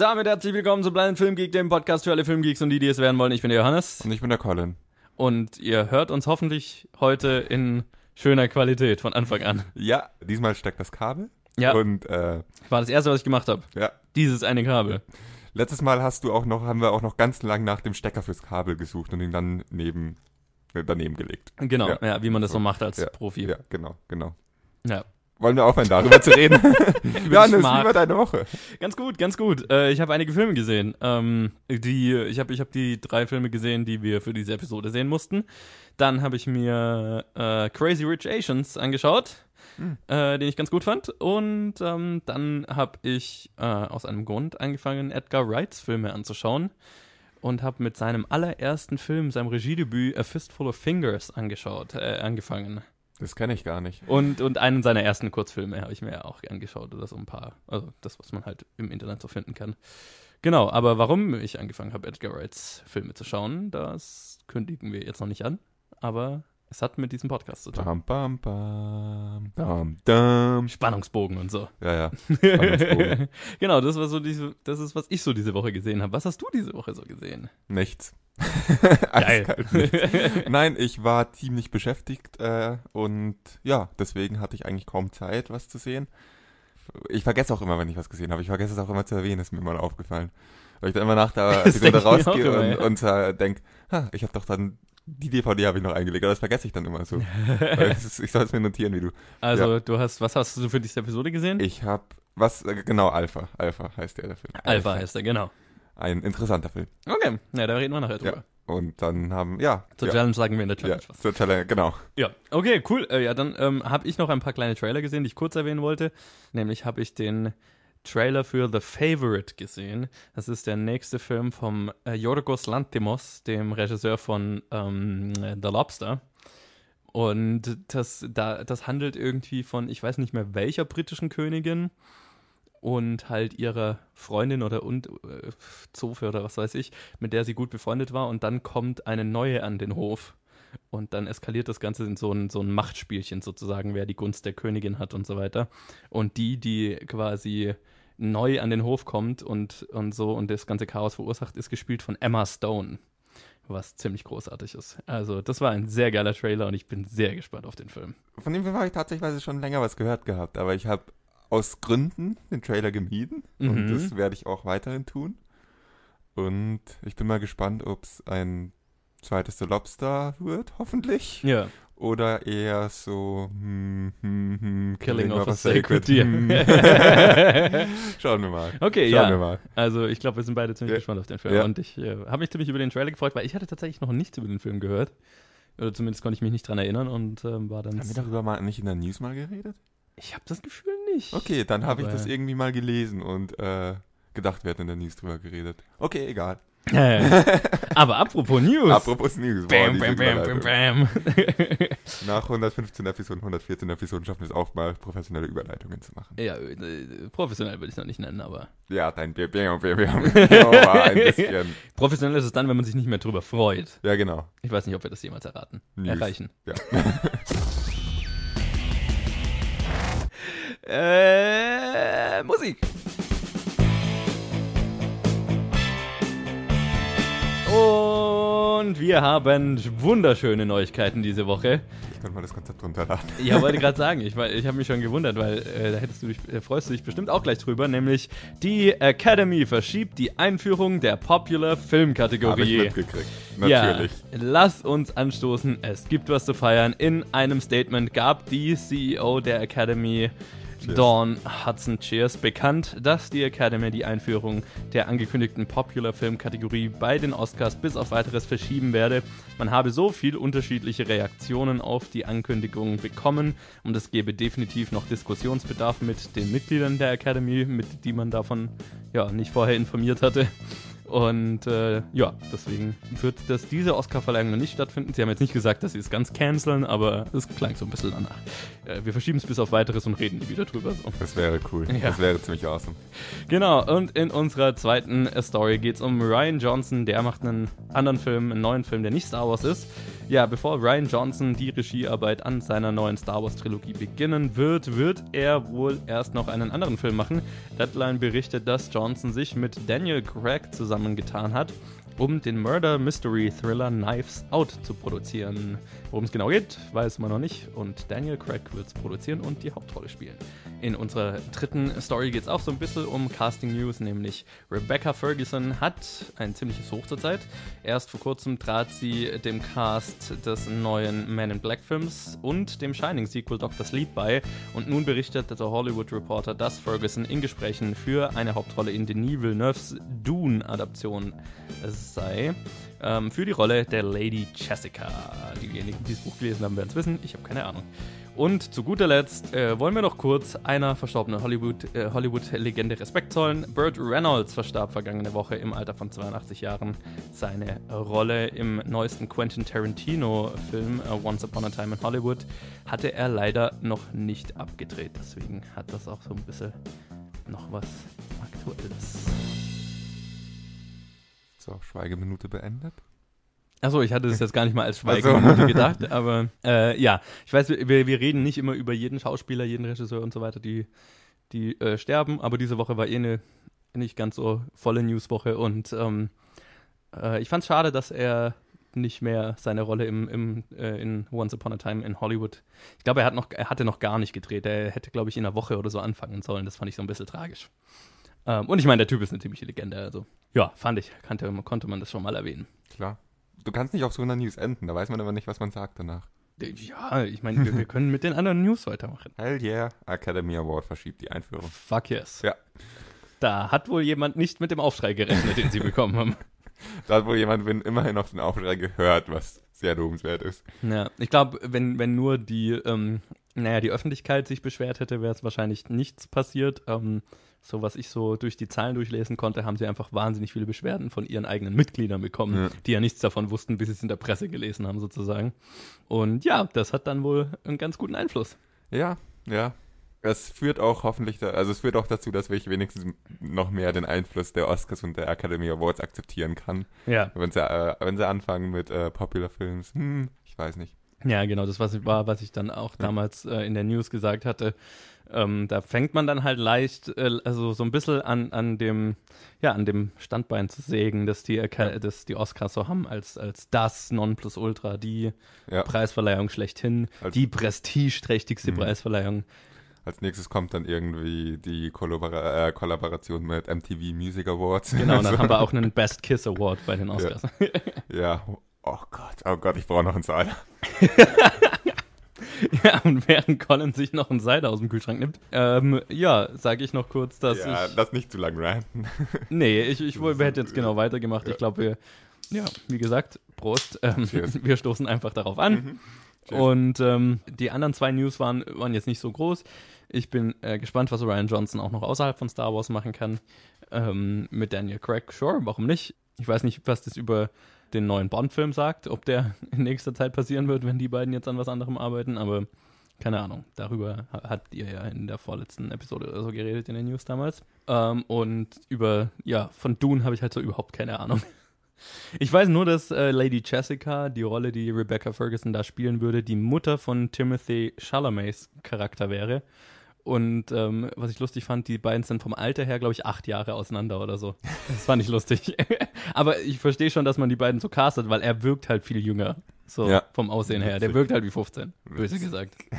Damit herzlich willkommen zu Blind Film Geek, dem Podcast für alle Filmgeeks und die, die es werden wollen. Ich bin der Johannes. Und ich bin der Colin. Und ihr hört uns hoffentlich heute in schöner Qualität von Anfang an. Ja, diesmal steckt das Kabel. Ja. Und äh, War das erste, was ich gemacht habe. ja, Dieses eine Kabel. letztes Mal hast du auch noch, haben wir auch noch ganz lang nach dem Stecker fürs Kabel gesucht und ihn dann neben äh, daneben gelegt. Genau, ja, Ja. wie man das so So. macht als Ja. Profi. Ja, genau, genau. Ja. Wollen wir aufhören, darüber zu reden? Johannes, wie war deine Woche? Ganz gut, ganz gut. Äh, ich habe einige Filme gesehen. Ähm, die, ich habe ich hab die drei Filme gesehen, die wir für diese Episode sehen mussten. Dann habe ich mir äh, Crazy Rich Asians angeschaut, Hm. äh, den ich ganz gut fand. Und ähm, dann habe ich äh, aus einem Grund angefangen, Edgar Wrights Filme anzuschauen. Und habe mit seinem allerersten Film, seinem Regiedebüt A Fistful of Fingers angeschaut, äh, angefangen. Das kenne ich gar nicht. Und, und einen seiner ersten Kurzfilme habe ich mir auch angeschaut oder so ein paar. Also das, was man halt im Internet so finden kann. Genau, aber warum ich angefangen habe, Edgar Wrights Filme zu schauen, das kündigen wir jetzt noch nicht an. Aber es hat mit diesem Podcast zu tun. Bam, bam, bam, bam, dam. Spannungsbogen und so. Ja, ja. Genau, das war so diese, das ist, was ich so diese Woche gesehen habe. Was hast du diese Woche so gesehen? Nichts. Geil. Nein, ich war ziemlich beschäftigt äh, und ja, deswegen hatte ich eigentlich kaum Zeit, was zu sehen. Ich vergesse auch immer, wenn ich was gesehen habe. Ich vergesse es auch immer zu erwähnen, ist mir mal aufgefallen. Weil ich dann immer nach der auch rausgehe und, ja. und äh, denke, ha, ich habe doch dann, die DVD habe ich noch eingelegt, aber das vergesse ich dann immer so. Ist, ich soll es mir notieren, wie du. Also, du hast, was hast du für diese Episode gesehen? Ich habe, was, äh, genau, Alpha. Alpha heißt der, Film. Alpha heißt er, genau. Ein interessanter Film. Okay, ja, da reden wir nachher drüber. Und dann haben, ja. Zur ja, Challenge sagen wir in der ja, Challenge was. zur Challenge, genau. Ja, okay, cool. Äh, ja, dann ähm, habe ich noch ein paar kleine Trailer gesehen, die ich kurz erwähnen wollte. Nämlich habe ich den Trailer für The Favorite gesehen. Das ist der nächste Film vom äh, Yorgos Lanthimos, dem Regisseur von ähm, The Lobster. Und das, da, das handelt irgendwie von, ich weiß nicht mehr welcher britischen Königin und halt ihrer Freundin oder und äh, Zofe oder was weiß ich, mit der sie gut befreundet war. Und dann kommt eine neue an den Hof. Und dann eskaliert das Ganze in so ein, so ein Machtspielchen sozusagen, wer die Gunst der Königin hat und so weiter. Und die, die quasi neu an den Hof kommt und, und so und das ganze Chaos verursacht, ist gespielt von Emma Stone. Was ziemlich großartig ist. Also, das war ein sehr geiler Trailer und ich bin sehr gespannt auf den Film. Von dem Film habe ich tatsächlich schon länger was gehört gehabt, aber ich habe aus Gründen den Trailer gemieden und Mhm. das werde ich auch weiterhin tun. Und ich bin mal gespannt, ob es ein zweites The Lobster wird, hoffentlich. Ja, Oder eher so hm, hm, hm, Killing of a Sacred Deer. Deer. Hm. Schauen wir mal. okay, Schauen ja. wir mal. Also ich glaube, wir sind beide ziemlich Ja. gespannt auf den Film. Ja. Und ich äh, habe mich ziemlich über den Trailer gefreut, weil ich hatte tatsächlich noch nichts über den Film gehört. Oder zumindest konnte ich mich nicht dran erinnern und ähm, war dann. Haben wir darüber mal nicht in der News mal geredet? Ich habe das Gefühl nicht. Okay, dann habe ich das irgendwie mal gelesen und äh, gedacht, wir hätten in der News drüber geredet. Okay, egal. Äh, Aber apropos News. Apropos News. boah, Bam, diese bam, bam, bam, bam. Nach 115 Episoden, 114 Episoden schaffen wir es auch mal, professionelle Überleitungen zu machen. ja, äh, professionell würde ich es noch nicht nennen, aber Ja, dein Bam, Bam, Bam, Bam war ein bisschen. professionell ist es dann, wenn man sich nicht mehr drüber freut. Ja, genau. Ich weiß nicht, ob wir das jemals erraten. News. Erreichen. Ja. Äh, Musik. Und wir haben wunderschöne Neuigkeiten diese Woche. Ich könnte mal das Konzept runterladen. Ja, wollte gerade sagen, ich, ich habe mich schon gewundert, weil äh, da hättest du dich, äh, freust du dich bestimmt auch gleich drüber, nämlich die Academy verschiebt die Einführung der Popular Film Habe ich Kategorie. mitgekriegt. Natürlich. Ja, lass uns anstoßen. Es gibt was zu feiern. In einem Statement gab die CEO der Academy, Cheers. Dawn Hudson Cheers, bekannt, dass die Academy die Einführung der angekündigten Popular Film Kategorie bei den Oscars bis auf weiteres verschieben werde. Man habe so viel unterschiedliche Reaktionen auf die Ankündigung bekommen und es gebe definitiv noch Diskussionsbedarf mit den Mitgliedern der Academy, mit die man davon ja nicht vorher informiert hatte. Und äh, ja, deswegen wird das diese Oscar-Verleihung noch nicht stattfinden. Sie haben jetzt nicht gesagt, dass sie es ganz canceln, aber es klang so ein bisschen danach. Äh, wir verschieben es bis auf weiteres und reden nie wieder drüber. So. Das wäre cool. Ja. Das wäre ziemlich awesome. Genau, und in unserer zweiten Story geht es um Ryan Johnson. Der macht einen anderen Film, einen neuen Film, der nicht Star Wars ist. Ja, bevor Ryan Johnson die Regiearbeit an seiner neuen Star Wars Trilogie beginnen wird, wird er wohl erst noch einen anderen Film machen. Deadline berichtet, dass Johnson sich mit Daniel Craig zusammengetan hat um den Murder Mystery Thriller Knives Out zu produzieren. Worum es genau geht, weiß man noch nicht und Daniel Craig wird es produzieren und die Hauptrolle spielen. In unserer dritten Story geht es auch so ein bisschen um Casting News, nämlich Rebecca Ferguson hat ein ziemliches Hoch zurzeit. Erst vor kurzem trat sie dem Cast des neuen Man in Black Films und dem Shining Sequel Dr. Sleep bei und nun berichtet der Hollywood Reporter, dass Ferguson in Gesprächen für eine Hauptrolle in Denis Villeneuves Dune-Adaption sei. Ähm, für die Rolle der Lady Jessica. Diejenigen, die das Buch gelesen haben, werden es wissen. Ich habe keine Ahnung. Und zu guter Letzt äh, wollen wir noch kurz einer verstorbenen Hollywood-Legende äh, Hollywood Respekt zollen. Burt Reynolds verstarb vergangene Woche im Alter von 82 Jahren. Seine Rolle im neuesten Quentin Tarantino-Film uh, Once Upon a Time in Hollywood hatte er leider noch nicht abgedreht. Deswegen hat das auch so ein bisschen noch was Aktuelles. So, Schweigeminute beendet. Achso, ich hatte das jetzt gar nicht mal als Schweigeminute gedacht, aber äh, ja, ich weiß, wir, wir reden nicht immer über jeden Schauspieler, jeden Regisseur und so weiter, die, die äh, sterben, aber diese Woche war eh eine nicht ganz so volle Newswoche und ähm, äh, ich fand es schade, dass er nicht mehr seine Rolle im, im äh, in Once Upon a Time in Hollywood. Ich glaube, er hat noch, er hatte noch gar nicht gedreht. Er hätte, glaube ich, in einer Woche oder so anfangen sollen. Das fand ich so ein bisschen tragisch. Ähm, und ich meine, der Typ ist eine ziemliche Legende. Also ja, fand ich, kannte, konnte man das schon mal erwähnen. Klar du kannst nicht auf so einer News enden, da weiß man aber nicht, was man sagt danach. Ja, ich meine, wir, wir, können mit den anderen News weitermachen. Hell yeah, Academy Award verschiebt die Einführung. Fuck yes. Ja. Da hat wohl jemand nicht mit dem Aufschrei gerechnet, den sie bekommen haben. Da hat wohl jemand immerhin auf den Aufschrei gehört, was sehr lobenswert ist. Ja, ich glaube, wenn, wenn nur die, ähm, naja, die Öffentlichkeit sich beschwert hätte, wäre es wahrscheinlich nichts passiert. Ähm, so was ich so durch die Zahlen durchlesen konnte, haben sie einfach wahnsinnig viele Beschwerden von ihren eigenen Mitgliedern bekommen, ja. die ja nichts davon wussten, bis sie es in der Presse gelesen haben, sozusagen. Und ja, das hat dann wohl einen ganz guten Einfluss. Ja, ja. Es führt auch hoffentlich, da, also es führt auch dazu, dass ich wenigstens noch mehr den Einfluss der Oscars und der Academy Awards akzeptieren kann. Ja. Wenn sie, äh, wenn sie anfangen mit äh, Popular Films, hm, ich weiß nicht. Ja, genau, das was war, was ich dann auch damals äh, in der News gesagt hatte. Ähm, da fängt man dann halt leicht, äh, also so ein bisschen an, an dem, ja, an dem Standbein zu sägen, dass die, ja. dass die Oscars so haben, als, als das Nonplusultra, die ja. Preisverleihung schlechthin, als die prestigeträchtigste mhm. Preisverleihung. Als nächstes kommt dann irgendwie die Kollabora äh, Kollaboration mit MTV Music Awards. Genau, und dann haben wir auch einen Best Kiss Award bei den Oscars. Ja, ja. Oh Gott, oh Gott, ich brauche noch einen Saal. Ja, und während Colin sich noch ein Cider aus dem Kühlschrank nimmt, ähm, ja, sage ich noch kurz, dass ja, ich... Lass nicht zu lang ranten. nee, ich, ich, ich hätte jetzt genau weitergemacht. Ja. Ich glaube, wir, ja, wie gesagt, Prost. Ähm, wir stoßen einfach darauf an. Mhm. Und ähm, die anderen zwei News waren, waren jetzt nicht so groß. Ich bin äh, gespannt, was Ryan Johnson auch noch außerhalb von Star Wars machen kann. Ähm, mit Daniel Craig, sure, warum nicht? Ich weiß nicht, was das über den neuen Bond-Film sagt, ob der in nächster Zeit passieren wird, wenn die beiden jetzt an was anderem arbeiten, aber keine Ahnung. Darüber habt ihr ja in der vorletzten Episode oder so geredet in den News damals. Ähm, und über, ja, von Dune habe ich halt so überhaupt keine Ahnung. Ich weiß nur, dass äh, Lady Jessica, die Rolle, die Rebecca Ferguson da spielen würde, die Mutter von Timothy Chalamets Charakter wäre. Und ähm, was ich lustig fand, die beiden sind vom Alter her, glaube ich, acht Jahre auseinander oder so. Das fand ich lustig. Aber ich verstehe schon, dass man die beiden so castet, weil er wirkt halt viel jünger. So ja. vom Aussehen her. Der wirkt halt wie 15, böse gesagt.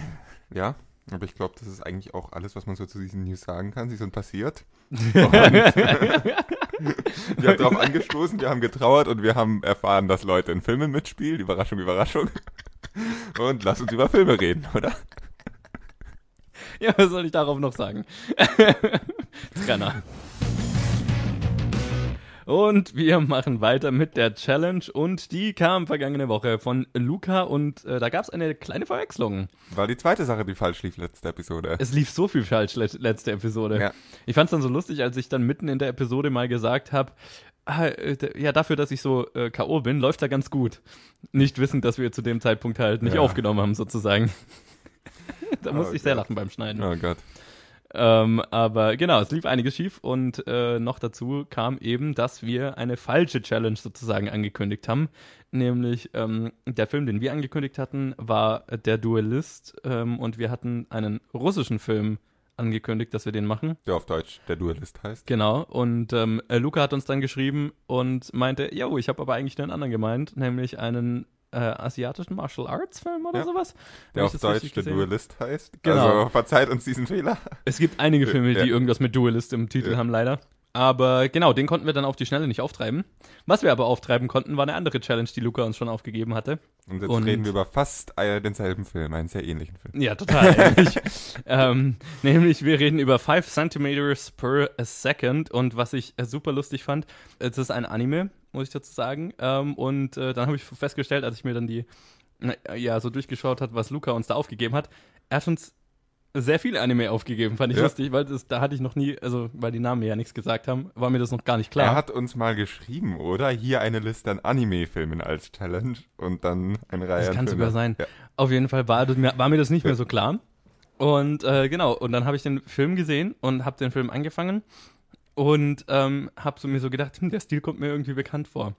Ja, aber ich glaube, das ist eigentlich auch alles, was man so zu diesen News sagen kann. Sie sind passiert. wir haben darauf angestoßen, wir haben getrauert und wir haben erfahren, dass Leute in Filmen mitspielen. Überraschung, Überraschung. Und lass uns über Filme reden, oder? Ja, was soll ich darauf noch sagen? Trenner. Und wir machen weiter mit der Challenge und die kam vergangene Woche von Luca und äh, da gab es eine kleine Verwechslung. War die zweite Sache, die falsch lief letzte Episode. Es lief so viel falsch letzte Episode. Ja. Ich fand es dann so lustig, als ich dann mitten in der Episode mal gesagt habe, ah, äh, ja, dafür, dass ich so äh, K.O. bin, läuft da ganz gut. Nicht wissend, dass wir zu dem Zeitpunkt halt nicht ja. aufgenommen haben, sozusagen. da musste oh ich sehr lachen beim Schneiden. Oh Gott. Ähm, aber genau, es lief einiges schief und äh, noch dazu kam eben, dass wir eine falsche Challenge sozusagen angekündigt haben. Nämlich ähm, der Film, den wir angekündigt hatten, war Der Duellist ähm, und wir hatten einen russischen Film angekündigt, dass wir den machen. Der auf Deutsch der Duellist heißt. Genau, und ähm, äh, Luca hat uns dann geschrieben und meinte, jo, ich habe aber eigentlich einen anderen gemeint, nämlich einen äh, asiatischen Martial Arts Film oder Ja. sowas. Der auf Deutsch der gesehen? Duellist heißt. Genau. Also verzeiht uns diesen Fehler. Es gibt einige Filme, die Ja. irgendwas mit Duelist im Titel Ja. haben, leider. Aber genau, den konnten wir dann auf die Schnelle nicht auftreiben. Was wir aber auftreiben konnten, war eine andere Challenge, die Luca uns schon aufgegeben hatte. Und jetzt Und- reden wir über fast äh, denselben Film, einen sehr ähnlichen Film. Ja, total. ähnlich. ähm, nämlich, wir reden über 5 Centimeters per Second und was ich äh, super lustig fand, es ist ein Anime, muss ich dazu sagen. Ähm, und äh, dann habe ich festgestellt, als ich mir dann die, na, ja, so durchgeschaut hat, was Luca uns da aufgegeben hat, er hat uns sehr viele Anime aufgegeben, fand ich Ja. lustig, weil das, da hatte ich noch nie, also weil die Namen mir ja nichts gesagt haben, war mir das noch gar nicht klar. Er hat uns mal geschrieben, oder? Hier eine Liste an Anime-Filmen als Challenge und dann eine Reihe Das an kann Filmen. sogar sein. Ja. Auf jeden Fall war, war mir das nicht mehr so klar. Und äh, genau, und dann habe ich den Film gesehen und habe den Film angefangen und ähm, habe so mir so gedacht, hm, der Stil kommt mir irgendwie bekannt vor.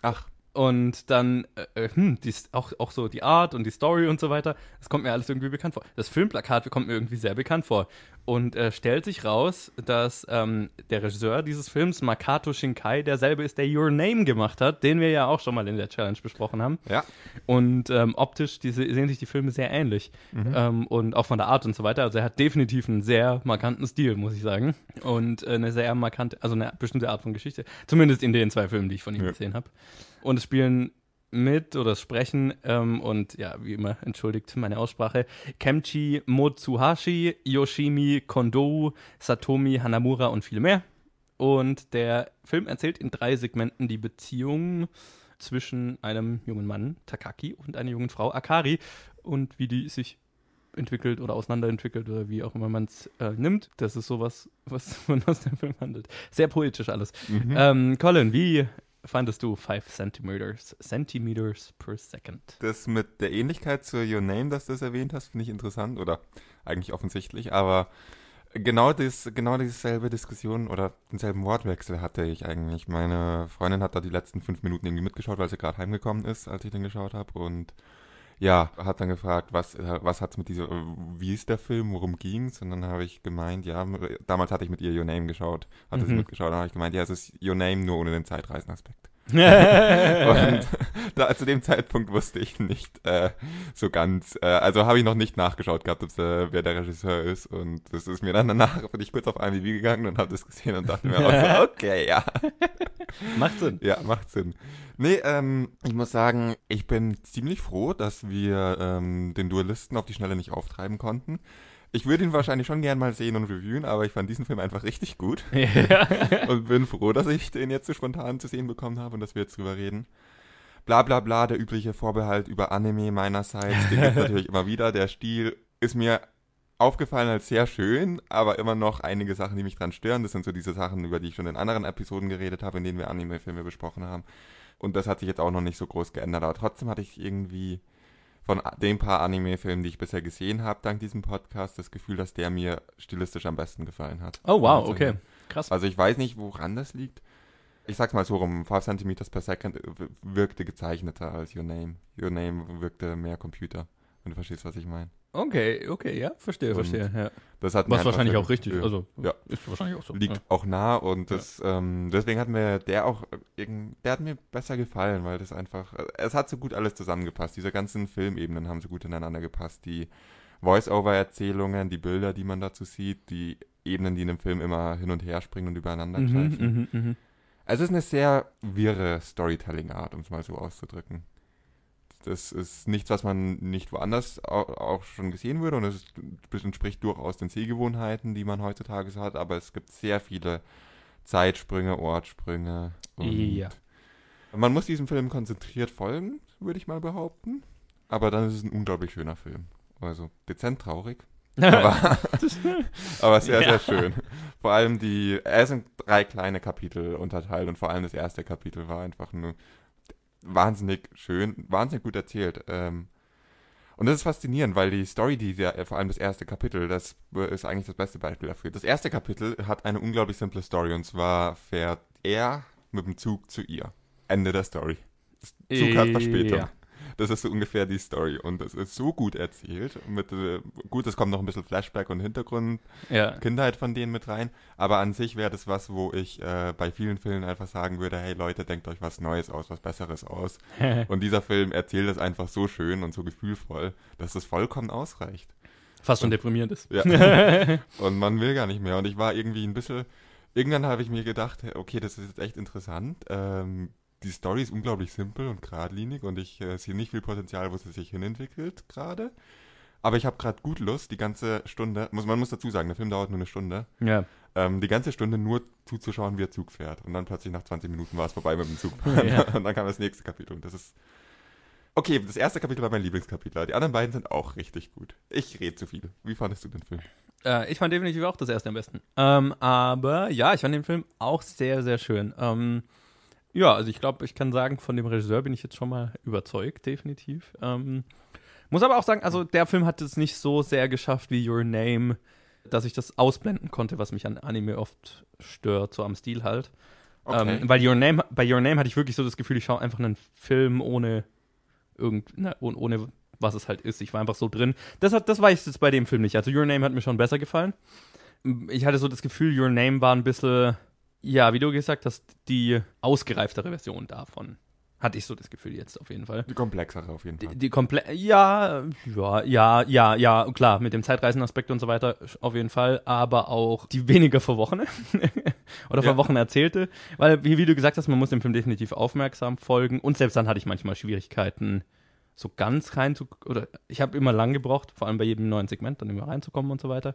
Ach, Und dann, äh, äh, hm, die, auch, auch so die Art und die Story und so weiter, das kommt mir alles irgendwie bekannt vor. Das Filmplakat kommt mir irgendwie sehr bekannt vor. Und äh, stellt sich raus, dass ähm, der Regisseur dieses Films, Makato Shinkai, derselbe ist, der Your Name gemacht hat, den wir ja auch schon mal in der Challenge besprochen haben. ja. Und ähm, optisch diese, sehen sich die Filme sehr ähnlich. Ähm, und auch von der Art und so weiter. Also er hat definitiv einen sehr markanten Stil, muss ich sagen. Und äh, eine sehr markante, also eine bestimmte Art von Geschichte. Zumindest in den zwei Filmen, die ich von ihm Ja. gesehen habe. Und es spielen mit oder sprechen ähm, und ja, wie immer, entschuldigt meine Aussprache, Kemchi Motsuhashi, Yoshimi Kondo, Satomi Hanamura und viele mehr. Und der Film erzählt in drei Segmenten die Beziehung zwischen einem jungen Mann, Takaki, und einer jungen Frau, Akari, und wie die sich entwickelt oder auseinanderentwickelt oder wie auch immer man es äh, nimmt. Das ist sowas, was von was der Film handelt. Sehr poetisch alles. Mhm. Ähm, Colin, wie fandest du 5 Centimeters, Centimeters per Second? Das mit der Ähnlichkeit zu Your Name, dass du das erwähnt hast, finde ich interessant oder eigentlich offensichtlich, aber genau das, genau dieselbe Diskussion oder denselben Wortwechsel hatte ich eigentlich. Meine Freundin hat da die letzten fünf Minuten irgendwie mitgeschaut, weil sie gerade heimgekommen ist, als ich den geschaut habe und ja, hat dann gefragt, was, äh, was hat's mit dieser, wie ist der Film, worum ging's? Und dann habe ich gemeint, ja, damals hatte ich mit ihr Your Name geschaut, hatte sie Mhm. mitgeschaut, dann habe ich gemeint, ja, es ist Your Name nur ohne den Zeitreisenaspekt. Und und da, zu dem Zeitpunkt wusste ich nicht äh, so ganz, äh, also habe ich noch nicht nachgeschaut gehabt, ob's, äh, wer der Regisseur ist. Und das ist mir dann danach, bin ich kurz auf IMDb gegangen und habe das gesehen und dachte mir auch so, okay, ja, Macht Sinn. ja, macht Sinn. Nee, ähm, ich muss sagen, ich bin ziemlich froh, dass wir ähm, den Duellisten auf die Schnelle nicht auftreiben konnten. Ich würde ihn wahrscheinlich schon gern mal sehen und reviewen, aber ich fand diesen Film einfach richtig gut ja. und bin froh, dass ich den jetzt so spontan zu sehen bekommen habe und dass wir jetzt drüber reden. Bla bla bla, der übliche Vorbehalt über Anime meinerseits, den gibt natürlich immer wieder. Der Stil ist mir aufgefallen als sehr schön, aber immer noch einige Sachen, die mich dran stören. Das sind so diese Sachen, über die ich schon in anderen Episoden geredet habe, in denen wir Anime-Filme besprochen haben. Und das hat sich jetzt auch noch nicht so groß geändert, aber trotzdem hatte ich irgendwie von den paar Anime-Filmen, die ich bisher gesehen habe, dank diesem Podcast, das Gefühl, dass der mir stilistisch am besten gefallen hat. Oh, wow, Also, okay. Krass. also ich weiß nicht, woran das liegt. Ich sag's mal so rum, 5 cm per second w- wirkte gezeichneter als Your Name. Your Name wirkte mehr Computer, wenn du verstehst, was ich meine. Okay, okay, ja, verstehe, Und verstehe. Ja. Das hat Was wahrscheinlich auch richtig, gut- also Ja. ist wahrscheinlich auch so. liegt ja. auch nah und das, ähm, deswegen hat mir der auch, äh, irgend- der hat mir besser gefallen, weil das einfach, äh, es hat so gut alles zusammengepasst. Diese ganzen Filmebenen haben so gut ineinander gepasst. Die Voice-Over-Erzählungen, die Bilder, die man dazu sieht, die Ebenen, die in dem Film immer hin und her springen und übereinander Mhm, greifen. mhm, mhm. Es ist eine sehr wirre Storytelling-Art, um es mal so auszudrücken. Das ist nichts, was man nicht woanders au- auch schon gesehen würde und es entspricht durchaus den Sehgewohnheiten, die man heutzutage so hat, aber es gibt sehr viele Zeitsprünge, Ortssprünge. Und Ja. Man muss diesem Film konzentriert folgen, würde ich mal behaupten. Aber dann ist es ein unglaublich schöner Film. Also dezent traurig, aber, aber sehr, Ja. sehr schön. Vor allem die, er ist in drei kleine Kapitel unterteilt und vor allem das erste Kapitel war einfach nur wahnsinnig schön, wahnsinnig gut erzählt. Ähm, Und das ist faszinierend, weil die Story, die ja, vor allem das erste Kapitel, das ist eigentlich das beste Beispiel dafür. Das erste Kapitel hat eine unglaublich simple Story und zwar fährt er mit dem Zug zu ihr. Ende der Story. Zug hat Verspätung. Ja. Das ist so ungefähr die Story. Und es ist so gut erzählt. Mit, äh, gut, es kommt noch ein bisschen Flashback und Hintergrund, ja. Kindheit von denen mit rein. Aber an sich wäre das was, wo ich äh, bei vielen Filmen einfach sagen würde, hey Leute, denkt euch was Neues aus, was Besseres aus. und dieser Film erzählt das einfach so schön und so gefühlvoll, dass es vollkommen ausreicht. Fast schon deprimierend ist. Ja. und man will gar nicht mehr. Und ich war irgendwie ein bisschen irgendwann habe ich mir gedacht, okay, das ist jetzt echt interessant. Ähm, die Story ist unglaublich simpel und geradlinig und ich äh, sehe nicht viel Potenzial, wo sie sich hinentwickelt gerade. Aber ich habe gerade gut Lust, die ganze Stunde, muss, man muss dazu sagen, der Film dauert nur eine Stunde, ja. ähm, die ganze Stunde nur zuzuschauen, wie der Zug fährt. Und dann plötzlich nach 20 Minuten war es vorbei mit dem Zug. Ja. Und dann kam das nächste Kapitel. Und das ist. Okay, das erste Kapitel war mein Lieblingskapitel. Die anderen beiden sind auch richtig gut. Ich rede zu viel. Wie fandest du den Film? Äh, ich fand definitiv auch das erste am besten. Ähm, aber ja, ich fand den Film auch sehr, sehr schön. Ähm, ja, also ich glaube, ich kann sagen, von dem Regisseur bin ich jetzt schon mal überzeugt, definitiv. Ähm, muss aber auch sagen, also der Film hat es nicht so sehr geschafft wie Your Name, dass ich das ausblenden konnte, was mich an Anime oft stört, so am Stil halt. Okay. Ähm, weil Your Name, bei Your Name hatte ich wirklich so das Gefühl, ich schaue einfach einen Film ohne irgend, ne, ohne was es halt ist. Ich war einfach so drin. Das, hat, das war ich jetzt bei dem Film nicht. Also Your Name hat mir schon besser gefallen. Ich hatte so das Gefühl, Your Name war ein bisschen ja, wie du gesagt hast, die ausgereiftere Version davon. Hatte ich so das Gefühl jetzt auf jeden Fall. Die komplexere auf jeden Fall. Die, die komple ja, ja, ja, ja, ja, klar, mit dem Zeitreisenaspekt und so weiter auf jeden Fall, aber auch die weniger verwochene oder ja. verwochene erzählte, weil, wie, wie du gesagt hast, man muss dem Film definitiv aufmerksam folgen und selbst dann hatte ich manchmal Schwierigkeiten, so ganz rein zu, oder ich habe immer lang gebraucht, vor allem bei jedem neuen Segment dann immer reinzukommen und so weiter.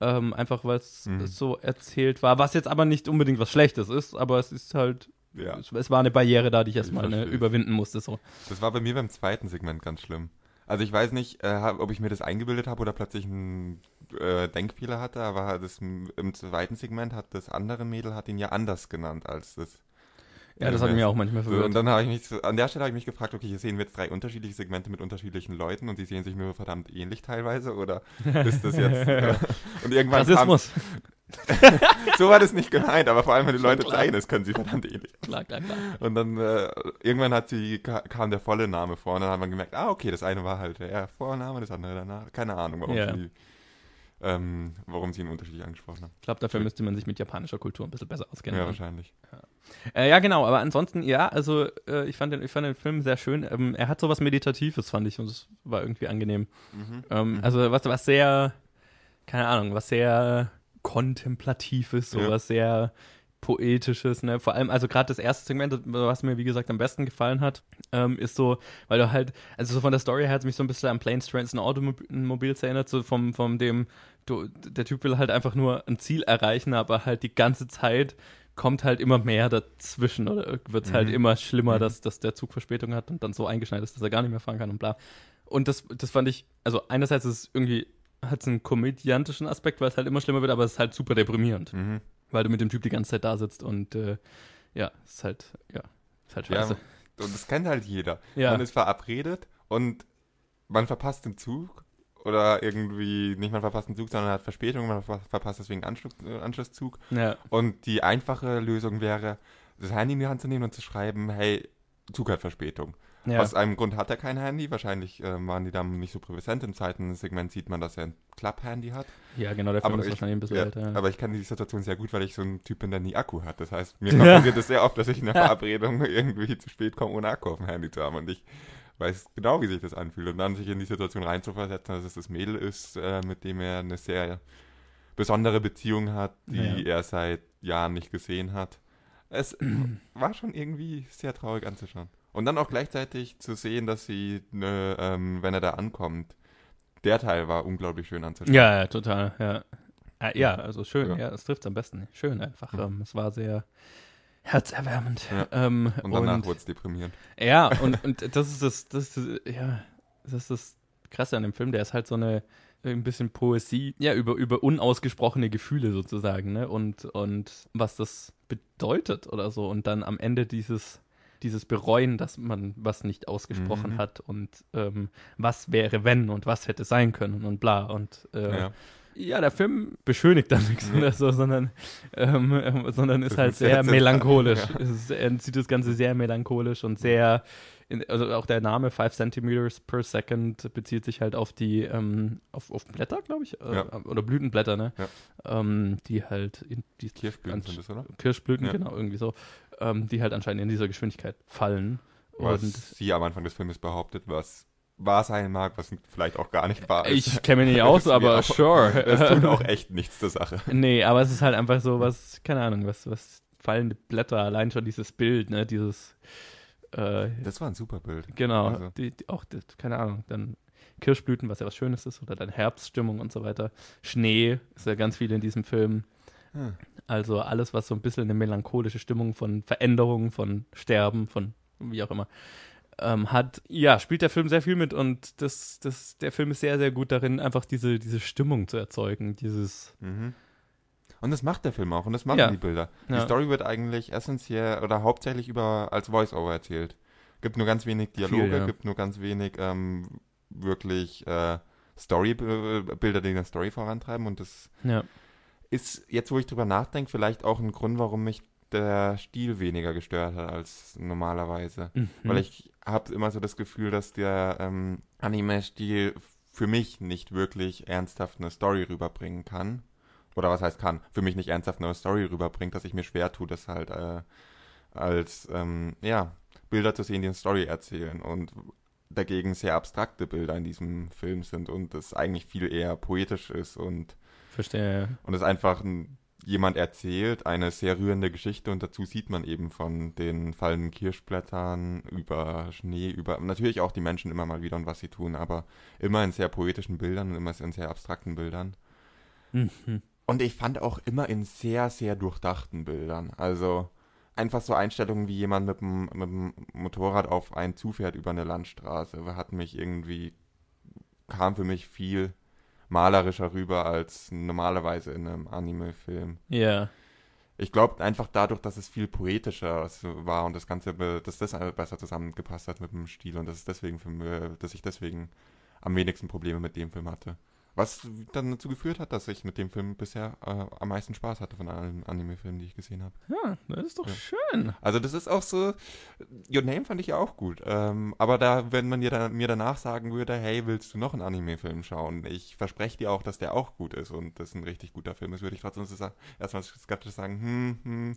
Ähm, einfach weil es mhm. so erzählt war, was jetzt aber nicht unbedingt was Schlechtes ist, aber es ist halt, ja. es, es war eine Barriere da, die ich erstmal ne, überwinden musste. So. Das war bei mir beim zweiten Segment ganz schlimm. Also ich weiß nicht, äh, ob ich mir das eingebildet habe oder plötzlich einen äh, Denkfehler hatte, aber das, im zweiten Segment hat das andere Mädel hat ihn ja anders genannt als das ja, das hat mich auch manchmal verwirrt. So, und dann habe ich mich, an der Stelle habe ich mich gefragt, okay, hier sehen wir jetzt drei unterschiedliche Segmente mit unterschiedlichen Leuten und die sehen sich nur verdammt ähnlich teilweise oder ist das jetzt, äh, und irgendwann Rassismus. Kam, so war das nicht gemeint, aber vor allem, wenn die Leute zeigen das können sie verdammt ähnlich. Klar, klar, klar. Und dann, äh, irgendwann hat sie, kam der volle Name vor und dann hat man gemerkt, ah, okay, das eine war halt der Vorname, das andere danach, keine Ahnung, warum yeah. sie ähm, warum sie ihn unterschiedlich angesprochen haben. Ich glaube, dafür müsste man sich mit japanischer Kultur ein bisschen besser auskennen. Ja, wahrscheinlich. Ja. Äh, ja, genau, aber ansonsten, ja, also äh, ich, fand den, ich fand den Film sehr schön. Ähm, er hat sowas Meditatives, fand ich, und es war irgendwie angenehm. Mhm. Ähm, mhm. Also was, was sehr, keine Ahnung, was sehr kontemplatives, sowas ja. sehr Poetisches, ne? Vor allem, also gerade das erste Segment, was mir wie gesagt am besten gefallen hat, ähm, ist so, weil du halt, also so von der Story her hat es mich so ein bisschen an Planes, Trains and Automobiles erinnert, so vom, vom dem, du, der Typ will halt einfach nur ein Ziel erreichen, aber halt die ganze Zeit kommt halt immer mehr dazwischen oder wird es halt mhm. halt immer schlimmer, mhm. dass, dass der Zug Verspätung hat und dann so eingeschneit ist, dass er gar nicht mehr fahren kann und bla. Und das, das fand ich, also einerseits ist es irgendwie, hat es einen komödiantischen Aspekt, weil es halt immer schlimmer wird, aber es ist halt super deprimierend. Mhm weil du mit dem Typ die ganze Zeit da sitzt und äh, ja, ist halt, ja, ist halt scheiße. Ja, und das kennt halt jeder. Ja. Man ist verabredet und man verpasst den Zug oder irgendwie nicht man verpasst den Zug, sondern hat Verspätung, man verpasst deswegen Anschluss, äh, Anschlusszug. Ja. Und die einfache Lösung wäre, das Handy in die Hand zu nehmen und zu schreiben, hey, Zug hat Verspätung. Ja. Aus einem Grund hat er kein Handy. Wahrscheinlich äh, waren die dann nicht so präsent. Im zweiten Segment sieht man, dass er ein Club-Handy hat. Ja, genau, der Film aber ist ich, wahrscheinlich ein bisschen ja, älter. Ja. Aber ich kenne die Situation sehr gut, weil ich so ein Typ bin, der nie Akku hat. Das heißt, mir passiert es sehr oft, dass ich in einer Verabredung irgendwie zu spät komme, ohne Akku auf dem Handy zu haben. Und ich weiß genau, wie sich das anfühlt. Und dann sich in die Situation reinzuversetzen, dass es das Mädel ist, äh, mit dem er eine sehr besondere Beziehung hat, die er seit Jahren nicht gesehen hat. Es war schon irgendwie sehr traurig anzuschauen. Und dann auch gleichzeitig zu sehen, dass sie, ne, ähm, wenn er da ankommt, der Teil war unglaublich schön anzuschauen. Ja, ja total, ja. Äh, ja, also schön, ja, ja das trifft es am besten. Schön einfach. Mhm. Ähm, es war sehr herzerwärmend. Ja. Ähm, und danach wurde es deprimierend. Ja, und, und das ist das, das ist, ja, das ist das Krasse an dem Film, der ist halt so eine ein bisschen Poesie, ja, über, über unausgesprochene Gefühle sozusagen, ne? Und, und was das bedeutet oder so. Und dann am Ende dieses dieses Bereuen, dass man was nicht ausgesprochen Mhm. hat und ähm, was wäre, wenn und was hätte sein können und bla. Und äh, Ja. ja, der Film beschönigt dann nichts oder so, sondern, ähm, ähm, sondern ist halt sehr melancholisch. ja. Er sieht das Ganze sehr melancholisch und sehr, in, also auch der Name 5 Centimeters per Second bezieht sich halt auf die, ähm, auf, auf Blätter, glaube ich, äh, Ja. oder Blütenblätter, ne? Ja. Ähm, die halt, in, die Kirschblüten sind das, oder? Kirschblüten, Ja. genau, irgendwie so, ähm, die halt anscheinend in dieser Geschwindigkeit fallen. Was Und sie am Anfang des Filmes behauptet, was wahr sein mag, was vielleicht auch gar nicht wahr ist. ich kenne mich nicht aus, aber auch- sure. Es tut auch echt nichts zur Sache. Nee, aber es ist halt einfach so was, keine Ahnung, was, was fallende Blätter, allein schon dieses Bild, ne, dieses, äh, Das war ein super Bild. genau, Also. die, die, auch, das, keine Ahnung, dann Kirschblüten, was ja was Schönes ist, oder dann Herbststimmung und so weiter. Schnee ist ja ganz viel in diesem Film. Hm. Also alles, was so ein bisschen eine melancholische Stimmung von Veränderung, von Sterben, von wie auch immer ähm, hat. Ja, spielt der Film sehr viel mit und das, das, der Film ist sehr, sehr gut darin, einfach diese, diese Stimmung zu erzeugen, dieses Mhm. Und das macht der Film auch und das machen Ja. die Bilder. Die Ja. Story wird eigentlich essentiell oder hauptsächlich über als Voice-Over erzählt. Gibt nur ganz wenig Dialoge, Viel, ja. gibt nur ganz wenig ähm, wirklich äh, Story-Bilder, die eine Story vorantreiben und das ja. Ist jetzt, wo ich drüber nachdenke, vielleicht auch ein Grund, warum mich der Stil weniger gestört hat als normalerweise. Mhm. Weil ich habe immer so das Gefühl, dass der ähm, Anime-Stil für mich nicht wirklich ernsthaft eine Story rüberbringen kann. Oder was heißt kann? Für mich nicht ernsthaft eine Story rüberbringt, dass ich mir schwer tue, das halt äh, als ähm, ja, Bilder zu sehen, die eine Story erzählen. Und dagegen sehr abstrakte Bilder in diesem Film sind und es eigentlich viel eher poetisch ist und Verstehe. und es einfach ein, jemand erzählt, eine sehr rührende Geschichte und dazu sieht man eben von den fallenden Kirschblättern über Schnee, über natürlich auch die Menschen immer mal wieder und was sie tun, aber immer in sehr poetischen Bildern und immer in sehr abstrakten Bildern. Mhm. Und ich fand auch immer in sehr, sehr durchdachten Bildern. Also einfach so Einstellungen, wie jemand mit dem, mit dem Motorrad auf einen zufährt über eine Landstraße, hat mich irgendwie, kam für mich viel malerischer rüber als normalerweise in einem Anime-Film. Ja. Ich glaube einfach dadurch, dass es viel poetischer war und das Ganze, dass das besser zusammengepasst hat mit dem Stil und dass es deswegen für mich, dass ich deswegen am wenigsten Probleme mit dem Film hatte. Was dann dazu geführt hat, dass ich mit dem Film bisher äh, am meisten Spaß hatte von allen Anime-Filmen, die ich gesehen habe. Ja, das ist doch Ja. schön. Also das ist auch so, Your Name fand ich ja auch gut. Ähm, aber da, wenn man da, mir danach sagen würde, hey, willst du noch einen Anime-Film schauen? Ich verspreche dir auch, dass der auch gut ist und das ein richtig guter Film ist, würde ich trotzdem so sagen, erstmal skeptisch sagen, hm, hm,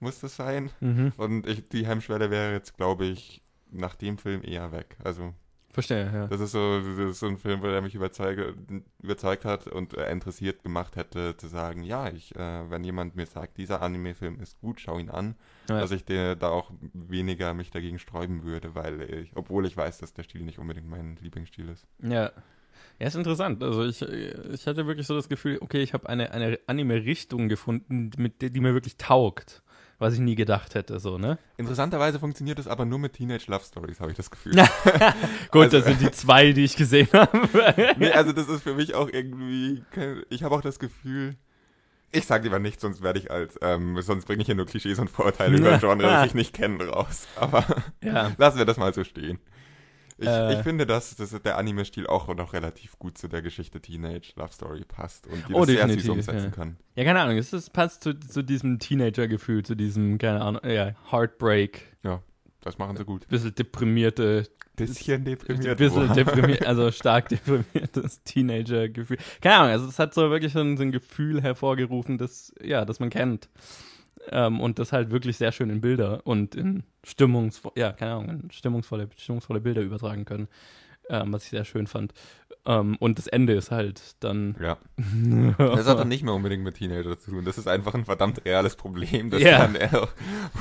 muss das sein? Mhm. Und ich, die Hemmschwelle wäre jetzt, glaube ich, nach dem Film eher weg. Also Verstehe, ja. das ist so, das ist so ein Film, der mich überzeuge, überzeugt hat und äh, interessiert gemacht hätte, zu sagen, ja, ich, äh, wenn jemand mir sagt, dieser Anime-Film ist gut, schau ihn an, Ja. dass ich der, da auch weniger mich dagegen sträuben würde, weil ich, obwohl ich weiß, dass der Stil nicht unbedingt mein Lieblingsstil ist. Ja. Ja, ist interessant. Also ich, ich hatte wirklich so das Gefühl, okay, ich habe eine, eine Anime-Richtung gefunden, mit der, die mir wirklich taugt. Was ich nie gedacht hätte, so, ne? Interessanterweise funktioniert es aber nur mit Teenage Love Stories, habe ich das Gefühl. Gut, Also- das sind die zwei, die ich gesehen habe. nee, also das ist für mich auch irgendwie, kein- ich habe auch das Gefühl, ich sage lieber nicht, sonst werde ich als, ähm, sonst bringe ich hier nur Klischees und Vorurteile über Genre, das ich nicht kenne, raus. Aber ja. lassen wir das mal so stehen. Ich, Äh. ich finde, dass, dass der Anime-Stil auch noch relativ gut zu der Geschichte Teenage Love Story passt und die Oh, das sehr süß umsetzen ja. kann. Ja, keine Ahnung, es ist, passt zu, zu diesem Teenager-Gefühl, zu diesem, keine Ahnung, ja, Heartbreak, Das machen sie gut. bisschen deprimierte, Bisschen deprimiert. bisschen deprimiert, also stark deprimiertes Teenager-Gefühl. Keine Ahnung, also es hat so wirklich so ein, so ein Gefühl hervorgerufen, das, ja, das man kennt. Ähm, und das halt wirklich sehr schön in Bilder und in stimmungsvolle, ja, keine Ahnung, in stimmungsvolle, stimmungsvolle Bilder übertragen können, ähm, was ich sehr schön fand. Ähm, und das Ende ist halt dann. Ja. Das hat dann nicht mehr unbedingt mit Teenager zu tun. Das ist einfach ein verdammt reales Problem, das Ja. dann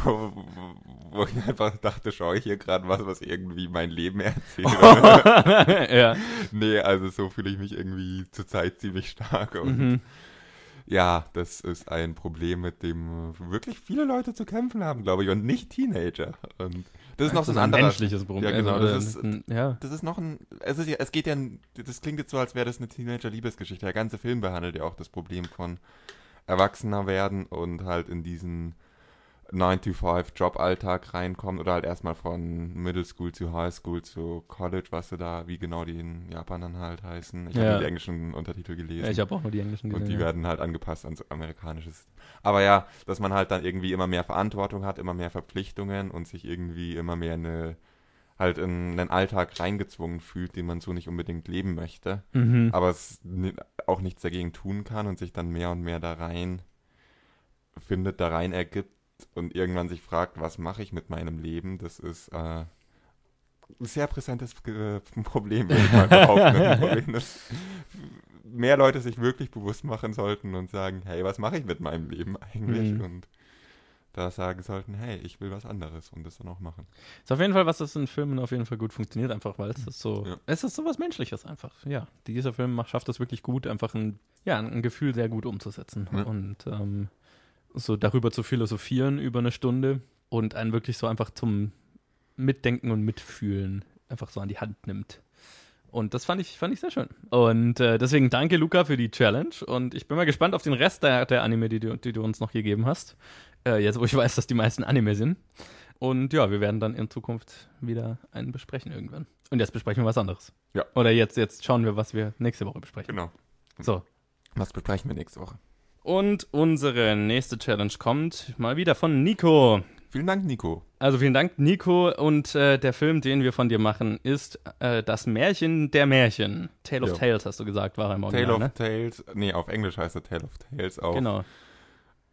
wo, wo, wo ich einfach dachte, schaue ich hier gerade was, was irgendwie mein Leben erzählt. ja. nee, also so fühle ich mich irgendwie zurzeit ziemlich stark. Und Mhm. Ja, das ist ein Problem, mit dem wirklich viele Leute zu kämpfen haben, glaube ich, und nicht Teenager. Und das ist noch so ein anderer. menschliches Problem. Ja, genau, Also, das ist- ein- ja. Das ist noch ein, es, ist ja, es geht ja, das klingt jetzt so, als wäre das eine Teenager-Liebesgeschichte. Der ganze Film behandelt ja auch das Problem von Erwachsener werden und halt in diesen 9-to-5-Job-Alltag reinkommt oder halt erstmal von Middle School zu High School zu College, was du da, wie genau die in Japan dann halt heißen. Ich Ja. habe die englischen Untertitel gelesen. Ja, ich habe auch nur die englischen gesehen. und die ja. werden halt angepasst ans amerikanische. Aber ja, dass man halt dann irgendwie immer mehr Verantwortung hat, immer mehr Verpflichtungen und sich irgendwie immer mehr eine halt in einen Alltag reingezwungen fühlt, den man so nicht unbedingt leben möchte, Mhm. aber es auch nichts dagegen tun kann und sich dann mehr und mehr da rein findet, da rein ergibt und irgendwann sich fragt, was mache ich mit meinem Leben? Das ist äh, ein sehr präsentes äh, Problem, würde ich mal behaupten. Ein Problem, das mehr Leute sich wirklich bewusst machen sollten und sagen, hey, was mache ich mit meinem Leben eigentlich? Mhm. Und da sagen sollten, hey, ich will was anderes und das dann auch machen. Ist auf jeden Fall was, das in Filmen auf jeden Fall gut funktioniert, einfach weil es ist so, Ja. es ist so was Menschliches einfach. Ja, dieser Film macht, schafft es wirklich gut, einfach ein, ja, ein Gefühl sehr gut umzusetzen Ja. und ähm, so darüber zu philosophieren über eine Stunde und einen wirklich so einfach zum Mitdenken und Mitfühlen einfach so an die Hand nimmt. Und das fand ich, fand ich sehr schön. Und äh, deswegen danke, Luca, für die Challenge. Und ich bin mal gespannt auf den Rest der, der Anime, die du, die du uns noch gegeben hast. Äh, jetzt, wo ich weiß, dass die meisten Anime sind. Und ja, wir werden dann in Zukunft wieder einen besprechen irgendwann. Und jetzt besprechen wir was anderes. Ja. Oder jetzt, jetzt schauen wir, was wir nächste Woche besprechen. Genau. So. Was besprechen wir nächste Woche? Und unsere nächste Challenge kommt mal wieder von Nico. Vielen Dank, Nico. Also vielen Dank, Nico. Und äh, der Film, den wir von dir machen, ist äh, Das Märchen der Märchen. Tale of Ja. Tales, hast du gesagt, war er im Tale Original, of ne? Tales, nee, auf Englisch heißt er Tale of Tales, auf Genau.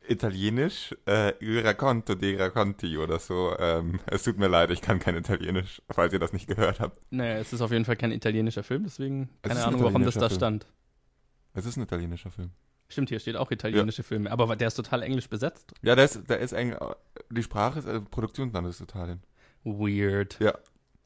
Italienisch äh, Il racconto dei racconti oder so. Ähm, es tut mir leid, ich kann kein Italienisch, falls ihr das nicht gehört habt. Naja, es ist auf jeden Fall kein italienischer Film, deswegen Es keine Ahnung, warum das da italienischer stand. Es ist ein italienischer Film. Stimmt, hier steht auch italienische Filme, aber der ist total englisch besetzt. Ja, der ist, der ist eng, die Sprache ist, äh, Produktionsland ist Italien. Weird. Ja.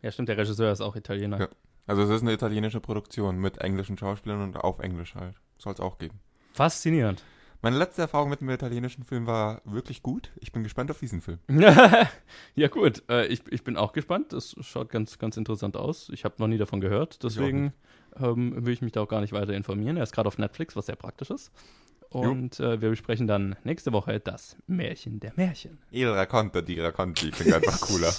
Ja, stimmt, der Regisseur ist auch Italiener. Ja. Also es ist eine italienische Produktion mit englischen Schauspielern und auf Englisch halt. Soll es auch geben. Faszinierend. Meine letzte Erfahrung mit einem italienischen Film war wirklich gut. Ich bin gespannt auf diesen Film. ja, gut. Äh, ich, ich bin auch gespannt. Das schaut ganz, ganz interessant aus. Ich habe noch nie davon gehört. Deswegen ähm, will ich mich da auch gar nicht weiter informieren. Er ist gerade auf Netflix, was sehr praktisch ist. Und äh, wir besprechen dann nächste Woche das Märchen der Märchen. Il racconto di racconti klingt einfach cooler.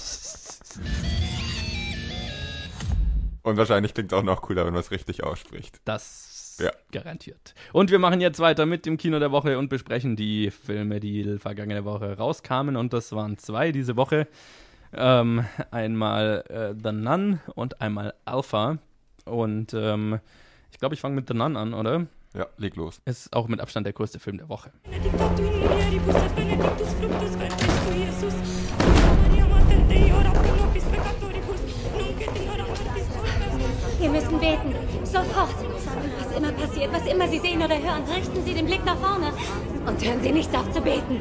Und wahrscheinlich klingt es auch noch cooler, wenn man es richtig ausspricht. Das Ja. garantiert. Und wir machen jetzt weiter mit dem Kino der Woche und besprechen die Filme, die vergangene Woche rauskamen. Und das waren zwei diese Woche. Ähm, einmal äh, The Nun und einmal Alpha. Und ähm, ich glaube, ich fange mit The Nun an, oder? Ja, leg los. Ist auch mit Abstand der größte Film der Woche. Wir müssen beten. Sofort. Was immer passiert, was immer Sie sehen oder hören, richten Sie den Blick nach vorne. Und hören Sie nicht auf zu beten.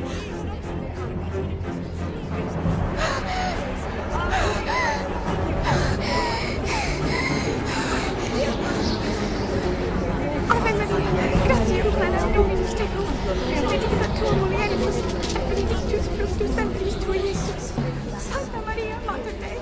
Sancta Maria, Mater Dei,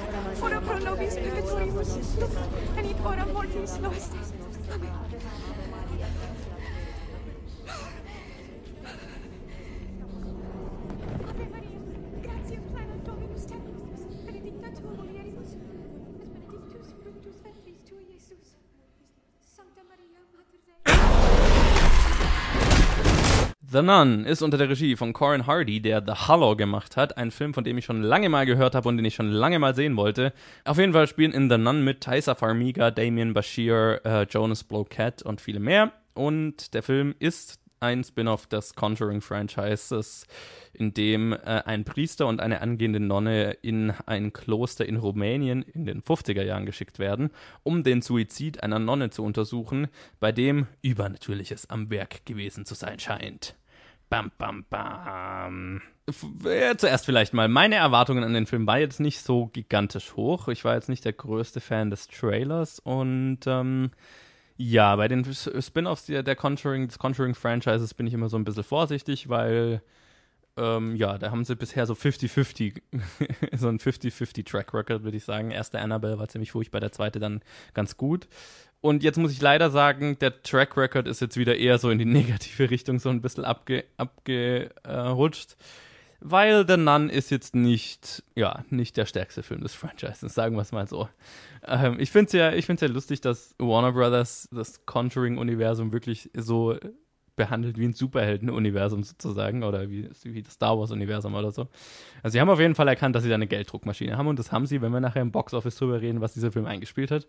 The Nun ist unter der Regie von Corin Hardy, der The Hollow gemacht hat. Ein Film, von dem ich schon lange mal gehört habe und den ich schon lange mal sehen wollte. Auf jeden Fall spielen in The Nun mit Taisa Farmiga, Damien Bashir, äh, Jonas Bloquet und viele mehr. Und der Film ist ein Spin-off des Conjuring-Franchises, in dem äh, ein Priester und eine angehende Nonne in ein Kloster in Rumänien in den 50er Jahren geschickt werden, um den Suizid einer Nonne zu untersuchen, bei dem Übernatürliches am Werk gewesen zu sein scheint. Bam, bam, bam. F äh, zuerst vielleicht mal. Meine Erwartungen an den Film war jetzt nicht so gigantisch hoch. Ich war jetzt nicht der größte Fan des Trailers und ähm, ja, bei den Spin-offs der, der Conjuring, des Conjuring-Franchises bin ich immer so ein bisschen vorsichtig, weil ähm, ja, da haben sie bisher so 50-50, so ein 50-50 Track Record, würde ich sagen. Erste Annabelle war ziemlich furchtbar, der zweite dann ganz gut. Und jetzt muss ich leider sagen, der Track Record ist jetzt wieder eher so in die negative Richtung so ein bisschen abge, abgerutscht. weil The Nun ist jetzt nicht, ja, nicht der stärkste Film des Franchises, sagen wir es mal so. Ähm, ich finde es ja, ja lustig, dass Warner Brothers das Conjuring-Universum wirklich so behandelt wie ein Superhelden-Universum sozusagen oder wie, wie das Star Wars-Universum oder so. Also sie haben auf jeden Fall erkannt, dass sie da eine Gelddruckmaschine haben und das haben sie, wenn wir nachher im Boxoffice drüber reden, was dieser Film eingespielt hat.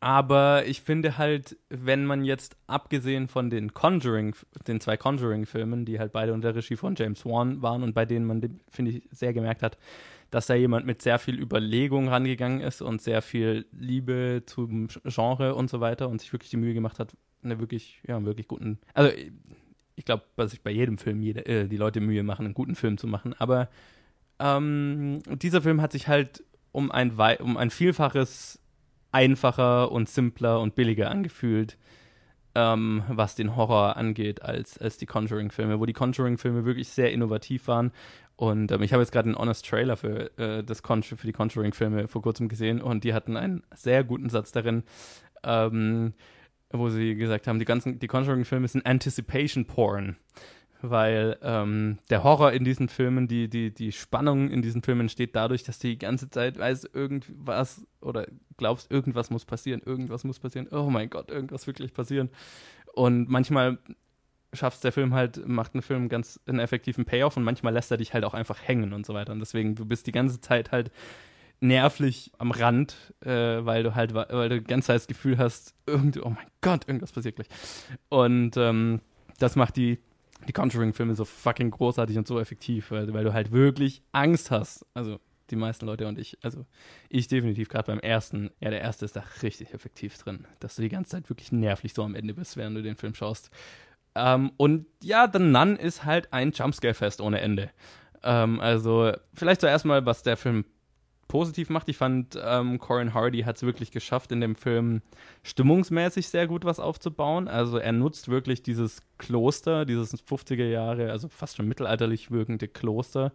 Aber ich finde halt, wenn man jetzt abgesehen von den Conjuring, den zwei Conjuring-Filmen, die halt beide unter Regie von James Wan waren und bei denen man, finde ich, sehr gemerkt hat, dass da jemand mit sehr viel Überlegung rangegangen ist und sehr viel Liebe zum Genre und so weiter und sich wirklich die Mühe gemacht hat, eine wirklich, ja, einen wirklich guten. Also ich glaube, dass sich bei jedem Film jede, äh, die Leute Mühe machen, einen guten Film zu machen. Aber ähm, dieser Film hat sich halt um ein, um ein Vielfaches einfacher und simpler und billiger angefühlt, ähm, was den Horror angeht, als, als die Conjuring-Filme, wo die Conjuring-Filme wirklich sehr innovativ waren. Und ähm, ich habe jetzt gerade einen Honest Trailer für, äh, das Con für die Conjuring-Filme vor kurzem gesehen und die hatten einen sehr guten Satz darin. Ähm, wo sie gesagt haben, die ganzen, die Conjuring-Filme sind Anticipation Porn. Weil ähm, der Horror in diesen Filmen, die, die, die Spannung in diesen Filmen entsteht dadurch, dass die ganze Zeit weißt, irgendwas oder glaubst, irgendwas muss passieren, irgendwas muss passieren, oh mein Gott, irgendwas wirklich passieren. Und manchmal schafft der Film halt, macht ein Film ganz einen effektiven Payoff und manchmal lässt er dich halt auch einfach hängen und so weiter. Und deswegen, du bist die ganze Zeit halt nervlich am Rand, äh, weil du halt, weil du ganz das Gefühl hast, irgend, oh mein Gott, irgendwas passiert gleich. Und ähm, das macht die, die Conjuring-Filme so fucking großartig und so effektiv, weil, weil du halt wirklich Angst hast. Also die meisten Leute und ich, also ich definitiv gerade beim ersten, ja, der erste ist da richtig effektiv drin, dass du die ganze Zeit wirklich nervlich so am Ende bist, während du den Film schaust. Ähm, und ja, The Nun ist halt ein Jumpscare-Fest ohne Ende. Ähm, also vielleicht zuerst mal, was der Film positiv macht. Ich fand, ähm, Corin Hardy hat es wirklich geschafft, in dem Film stimmungsmäßig sehr gut was aufzubauen. Also er nutzt wirklich dieses Kloster, dieses 50er Jahre, also fast schon mittelalterlich wirkende Kloster.